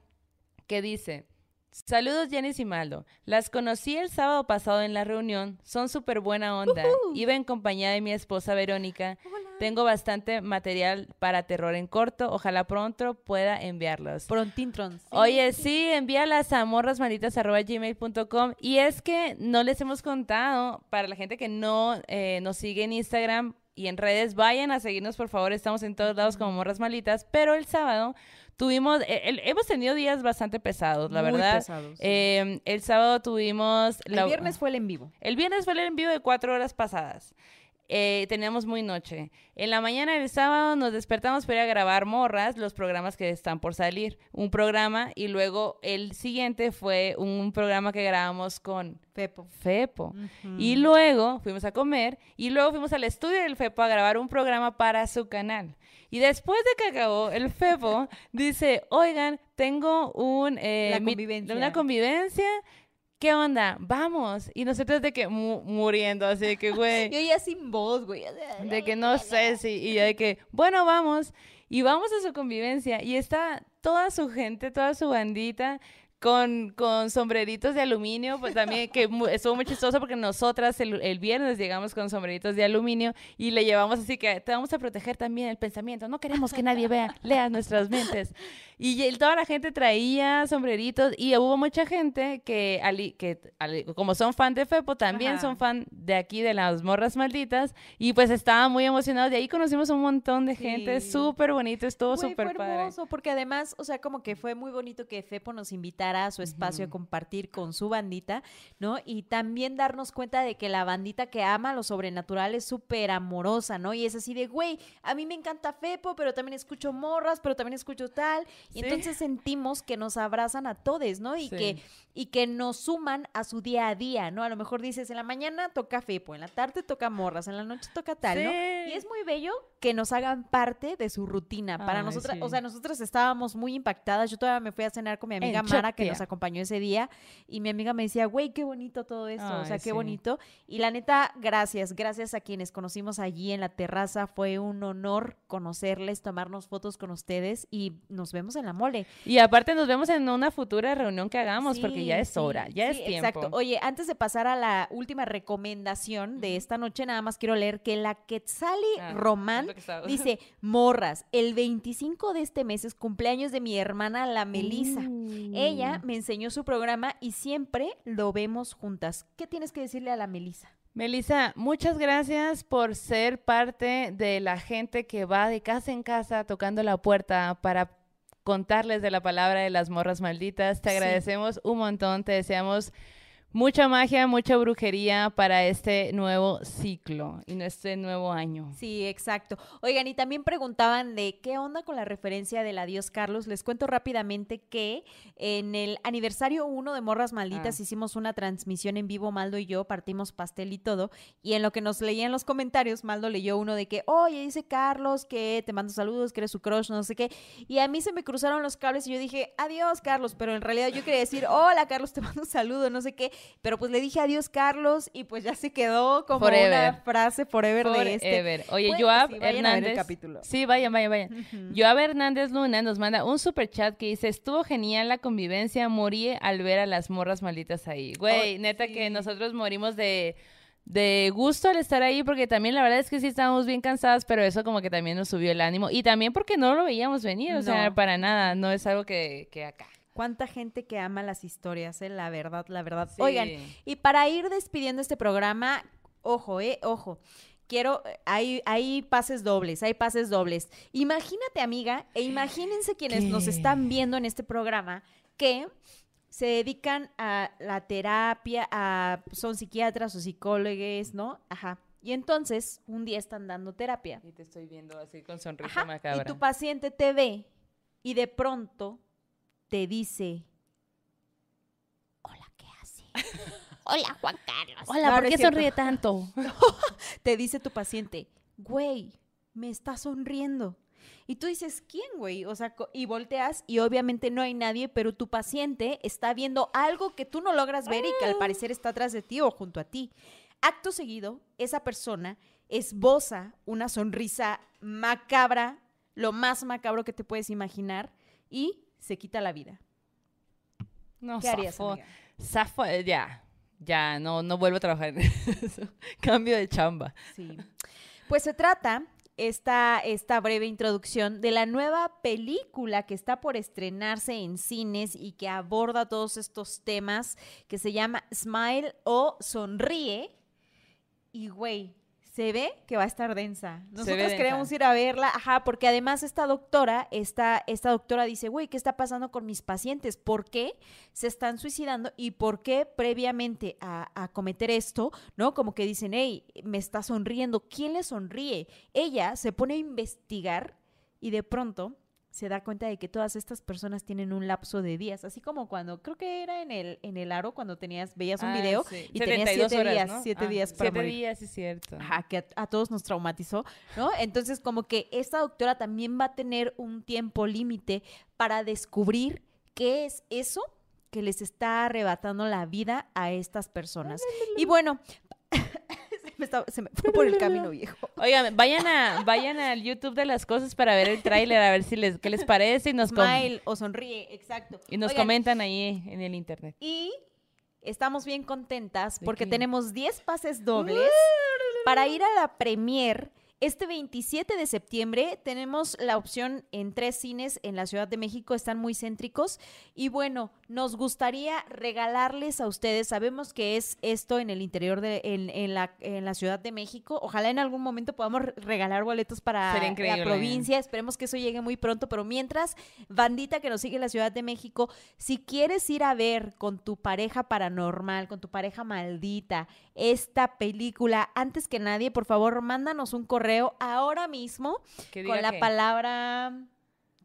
que dice, saludos Jenny y Maldo, las conocí el sábado pasado en la reunión, son súper buena onda, iba en compañía de mi esposa Verónica, tengo bastante material para terror en corto, ojalá pronto pueda enviarlos. Prontintrons. Sí, Oye, sí, sí, envíalas a morrasmalditas.gmail.com y es que no les hemos contado, para la gente que no eh, nos sigue en Instagram y en redes, vayan a seguirnos por favor, estamos en todos lados como Morras Malitas, pero el sábado tuvimos, eh, el- hemos tenido días bastante pesados, la Muy verdad. pesados, sí. Eh, el sábado tuvimos... El viernes fue el en vivo. el viernes fue el envío de cuatro horas pasadas. eh, teníamos muy noche. En la mañana del sábado nos despertamos para ir a grabar Morras, los programas que están por salir. Un programa y luego el siguiente fue un programa que grabamos con Fepo. Fepo. Y luego fuimos a comer y luego fuimos al estudio del Fepo a grabar un programa para su canal. Y después de que acabó el Fepo, dice, oigan, tengo un, eh, La mi- convivencia. una convivencia. ¿Qué onda? Vamos. Y nosotros de que mu- muriendo, así de que, güey. Yo ya sin voz, güey. De que no sé si, y yo de que, bueno, vamos, y vamos a su convivencia, y está toda su gente, toda su bandita, con, con sombreritos de aluminio, pues también que estuvo muy chistoso porque nosotras el, el viernes llegamos con sombreritos de aluminio y le llevamos así que te vamos a proteger también el pensamiento, no queremos que nadie vea, lea nuestras mentes. Y y toda la gente traía sombreritos y hubo mucha gente que, ali- que ali- como son fan de Fepo, también Ajá. son fan de aquí de las morras malditas y pues estaban muy emocionados. De ahí conocimos un montón de gente, Sí. súper bonito, estuvo súper fue padre. hermoso, porque además, o sea, como que fue muy bonito que Fepo nos invitara a su espacio a compartir con su bandita, ¿no? Y también darnos cuenta de que la bandita que ama lo sobrenatural es súper amorosa, ¿no? Y es así de, güey, a mí me encanta Fepo, pero también escucho morras, pero también escucho tal. Y Sí. entonces sentimos que nos abrazan a todos, ¿no? Y Sí. que y que nos suman a su día a día, ¿no? A lo mejor dices, en la mañana toca Fepo, en la tarde toca morras, en la noche toca tal, ¿no? Y es muy bello que nos hagan parte de su rutina. Para Ay, nosotras, o sea, nosotras estábamos muy impactadas. Yo todavía me fui a cenar con mi amiga En Mara, que nos acompañó ese día, y mi amiga me decía, güey, qué bonito todo esto, o sea, qué sí. bonito. Y la neta, gracias, gracias a quienes conocimos allí en la terraza. Fue un honor conocerles, tomarnos fotos con ustedes y nos vemos en la mole. Y aparte nos vemos en una futura reunión que hagamos porque ya es hora, ya es tiempo. Exacto. Oye, antes de pasar a la última recomendación de esta noche, nada más quiero leer que la Quetzali Ah, Román lo que estaba- dice, morras, el 25 de este mes es cumpleaños de mi hermana la Melisa. Ella Uh. me enseñó su programa y siempre lo vemos juntas. ¿Qué tienes que decirle a la Melisa? Melissa, muchas gracias por ser parte de la gente que va de casa en casa tocando la puerta para contarles de la palabra de las morras malditas. Te Sí. agradecemos un montón, te deseamos mucha magia, mucha brujería para este nuevo ciclo y este nuevo año. Sí, exacto. Oigan, y también preguntaban de qué onda con la referencia del adiós Carlos. Les cuento rápidamente que en el aniversario 1 de Morras Malditas Ah. hicimos una transmisión en vivo, Maldo y yo, partimos pastel y todo, y en lo que nos leían los comentarios, Maldo leyó uno de que, oye, dice Carlos que te mando saludos, que eres su crush, no sé qué, y a mí se me cruzaron los cables y yo dije, adiós Carlos, pero en realidad yo quería decir, hola Carlos, te mando un saludo, no sé qué, pero pues le dije adiós Carlos y pues ya se quedó como Forever. una frase forever, de este. Forever. Oye, Pues, Joab sí, vayan a ver el Hernández. capítulo. Sí, vayan, vayan, vayan. Joab Hernández Luna nos manda un super chat que dice: Estuvo genial la convivencia, morí al ver a las morras malditas ahí. Güey, Oh, neta sí. que nosotros morimos de, de gusto al estar ahí, porque también la verdad es que sí estábamos bien cansadas, pero eso como que también nos subió el ánimo. Y también porque no lo veíamos venir, o sea, para nada, no es algo que, que acá. Cuánta gente que ama las historias, eh? la verdad, la verdad. Sí. Oigan, y para ir despidiendo este programa, ojo, eh, ojo. Quiero, hay, hay pases dobles, hay pases dobles. Imagínate, amiga, e imagínense quienes nos están viendo en este programa que se dedican a la terapia, a, son psiquiatras o psicólogos, ¿no? Ajá. Y entonces, un día están dando terapia. Y te estoy viendo así con sonrisa Ajá, macabra. y tu paciente te ve y de pronto te dice, hola, ¿qué hace? Hola, Juan Carlos. Hola, No, ¿por qué sonríe tanto? Te dice tu paciente, güey, me está sonriendo. Y tú dices, ¿quién, güey? O sea, y volteas y obviamente no hay nadie, pero tu paciente está viendo algo que tú no logras ver y que al parecer está atrás de ti o junto a ti. Acto seguido, esa persona esboza una sonrisa macabra, lo más macabro que te puedes imaginar, y se quita la vida. No, ¿Qué harías, zafo. amiga? Zafo, eh, ya, ya, no, no vuelvo a trabajar en eso. Cambio de chamba. Sí. Pues se trata esta, esta breve introducción de la nueva película que está por estrenarse en cines y que aborda todos estos temas que se llama Smile o Sonríe. Y güey, se ve que va a estar densa. Nosotros densa. queremos ir a verla, ajá, porque además esta doctora, esta, esta doctora dice, güey, ¿qué está pasando con mis pacientes? ¿Por qué se están suicidando? ¿Y por qué previamente a, a cometer esto, no? Como que dicen, hey, me está sonriendo. ¿Quién le sonríe? Ella se pone a investigar y de pronto se da cuenta de que todas estas personas tienen un lapso de días, así como cuando, creo que era en el, en el aro, cuando tenías, veías un Ah, video sí. y tenías 72 siete horas, días, ¿no? siete Ah, días para Siete morir. días, es cierto. Ajá, que a, a todos nos traumatizó, ¿no? Entonces, como que esta doctora también va a tener un tiempo límite para descubrir qué es eso que les está arrebatando la vida a estas personas. Y bueno, me estaba- se me fue por el camino viejo. Oigan, vayan a vayan al YouTube de las cosas para ver el tráiler, a ver si les qué les parece y nos Smile o sonríe, exacto. y nos Oigan, comentan ahí en el internet. Y estamos bien contentas ¿De porque qué? tenemos 10 pases dobles para ir a la premier. Este 27 de septiembre tenemos la opción en tres cines en la Ciudad de México, están muy céntricos. Y bueno, nos gustaría regalarles a ustedes, sabemos que es esto en el interior de en, en la, en la Ciudad de México. Ojalá en algún momento podamos re- regalar boletos para la provincia. Esperemos que eso llegue muy pronto. Pero mientras, bandita que nos sigue en la Ciudad de México, si quieres ir a ver con tu pareja paranormal, con tu pareja maldita, esta película, antes que nadie, por favor, mándanos un correo ahora mismo con la palabra,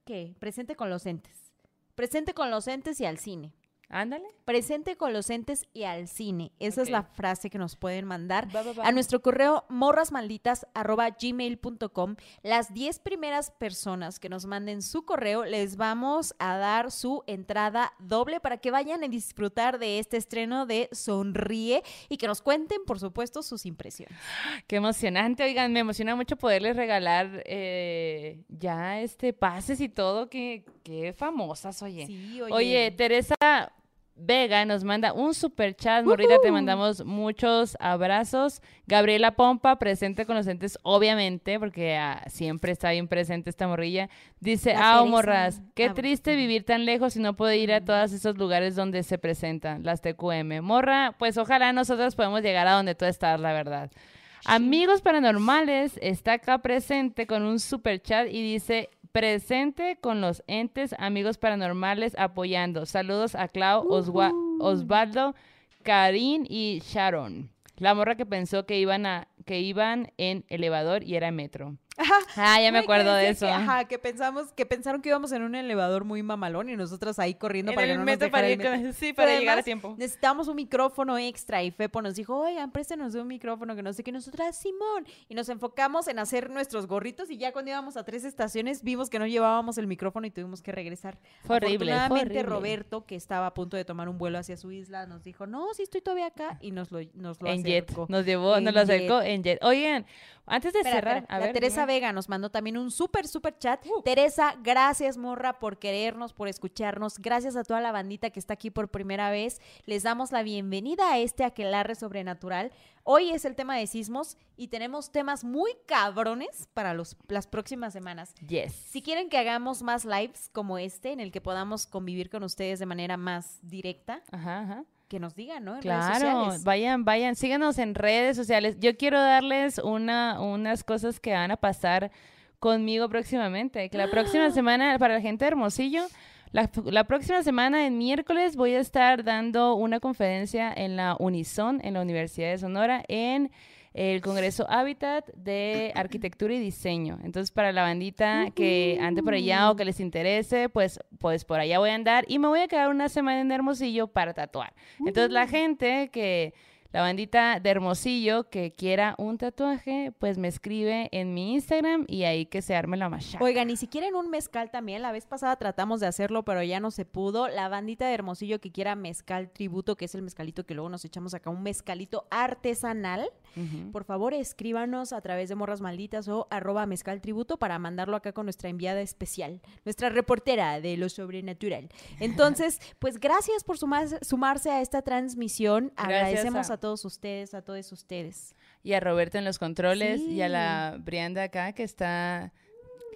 ¿qué? Presente con los entes. Presente con los entes y al cine. Ándale. Presente con los entes y al cine. Esa es la frase que nos pueden mandar Va, va, va. a nuestro correo morrasmalditas.gmail.com. Las 10 primeras personas que nos manden su correo les vamos a dar su entrada doble para que vayan a disfrutar de este estreno de Sonríe y que nos cuenten, por supuesto, sus impresiones. Qué emocionante, oigan, me emociona mucho poderles regalar eh, ya este pases y todo, qué, qué famosas, oye. Sí, Oye, Teresa Vega nos manda un super chat, Morrita, te mandamos muchos abrazos. Gabriela Pompa, presente con los entes, obviamente, porque ah, siempre está bien presente esta morrilla. Dice, ah, morras, qué Ah, triste vivir tan lejos y no poder ir a todos esos lugares donde se presentan las TQM. Morra, pues ojalá nosotros podamos llegar a donde tú estás, la verdad. Amigos Paranormales está acá presente con un super chat y dice presente con los entes amigos paranormales apoyando. Saludos a Clau, Oswa- Osvaldo, Karin y Sharon. La morra que pensó que iban a que iban en elevador y era metro. Ajá. Ah, ya me acuerdo de eso. que, ajá, que pensamos, que pensaron que íbamos en un elevador muy mamalón y nosotras ahí corriendo para que no nos metro dejara para el metro. con- sí, para llegar a además, tiempo. Necesitamos un micrófono extra y Fepo nos dijo, oigan, préstenos un micrófono que no sé qué, nosotras, Simón. Y nos enfocamos en hacer nuestros gorritos y ya cuando íbamos a tres estaciones vimos que no llevábamos el micrófono y tuvimos que regresar. Fue horrible, Afortunadamente, horrible. Roberto, que estaba a punto de tomar un vuelo hacia su isla, nos dijo, no, sí estoy todavía acá y nos lo, nos lo En jet. acercó. Nos llevó, En nos lo jet. acercó en jet. Oigan, antes de Espera, cerrar, a la ver, Teresa dime. Vega nos mandó también un súper, súper chat. Uh. Teresa, gracias, morra, por querernos, por escucharnos. Gracias a toda la bandita que está aquí por primera vez. Les damos la bienvenida a este aquelarre sobrenatural. Hoy es el tema de sismos y tenemos temas muy cabrones para los, las próximas semanas. Yes. Si quieren que hagamos más lives como este, en el que podamos convivir con ustedes de manera más directa, Ajá, ajá. Que nos digan, ¿no? En redes Claro, sociales. vayan, vayan, síganos en redes sociales. Yo quiero darles una, unas cosas que van a pasar conmigo próximamente. Que la próxima semana, para la gente de Hermosillo, la, la próxima semana, en miércoles, voy a estar dando una conferencia en la Unison, en la Universidad de Sonora, en el Congreso Hábitat de Arquitectura y Diseño. Entonces, para la bandita que ande por allá o que les interese, pues, pues por allá voy a andar y me voy a quedar una semana en Hermosillo para tatuar. Entonces, la gente que, la bandita de Hermosillo que quiera un tatuaje, pues me escribe en mi Instagram y ahí que se arme la machaca. Oigan, y si quieren un mezcal también, la vez pasada tratamos de hacerlo, pero ya no se pudo. La bandita de Hermosillo que quiera mezcal tributo, que es el mezcalito que luego nos echamos acá, un mezcalito artesanal, Por favor escríbanos a través de Morras Malditas o arroba mezcal tributo para mandarlo acá con nuestra enviada especial, nuestra reportera de lo sobrenatural. Entonces, pues gracias por sumarse, sumarse a esta transmisión. Agradecemos a- a... todos ustedes, a todos ustedes. Y a Roberto en los controles y a la Brianda acá que está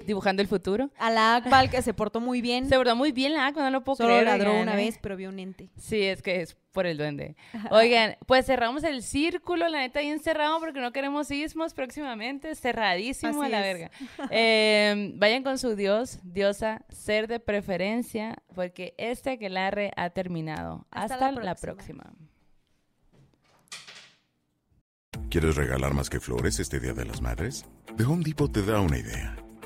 dibujando el futuro. A la Akbal que se portó muy bien. Se portó muy bien la Aqua, no lo puedo Solo creer. ladró oigan, una ¿eh? vez, pero vio un ente. Sí, es que es por el duende. Oigan, pues cerramos el círculo, la neta, bien cerrado porque no queremos sismos próximamente. Cerradísimo Así a la es. verga. Eh, vayan con su dios, diosa, ser de preferencia, porque este aquelarre ha terminado. Hasta Hasta, la próxima. ¿Quieres regalar más que flores este Día de las Madres? The Home Depot te da una idea.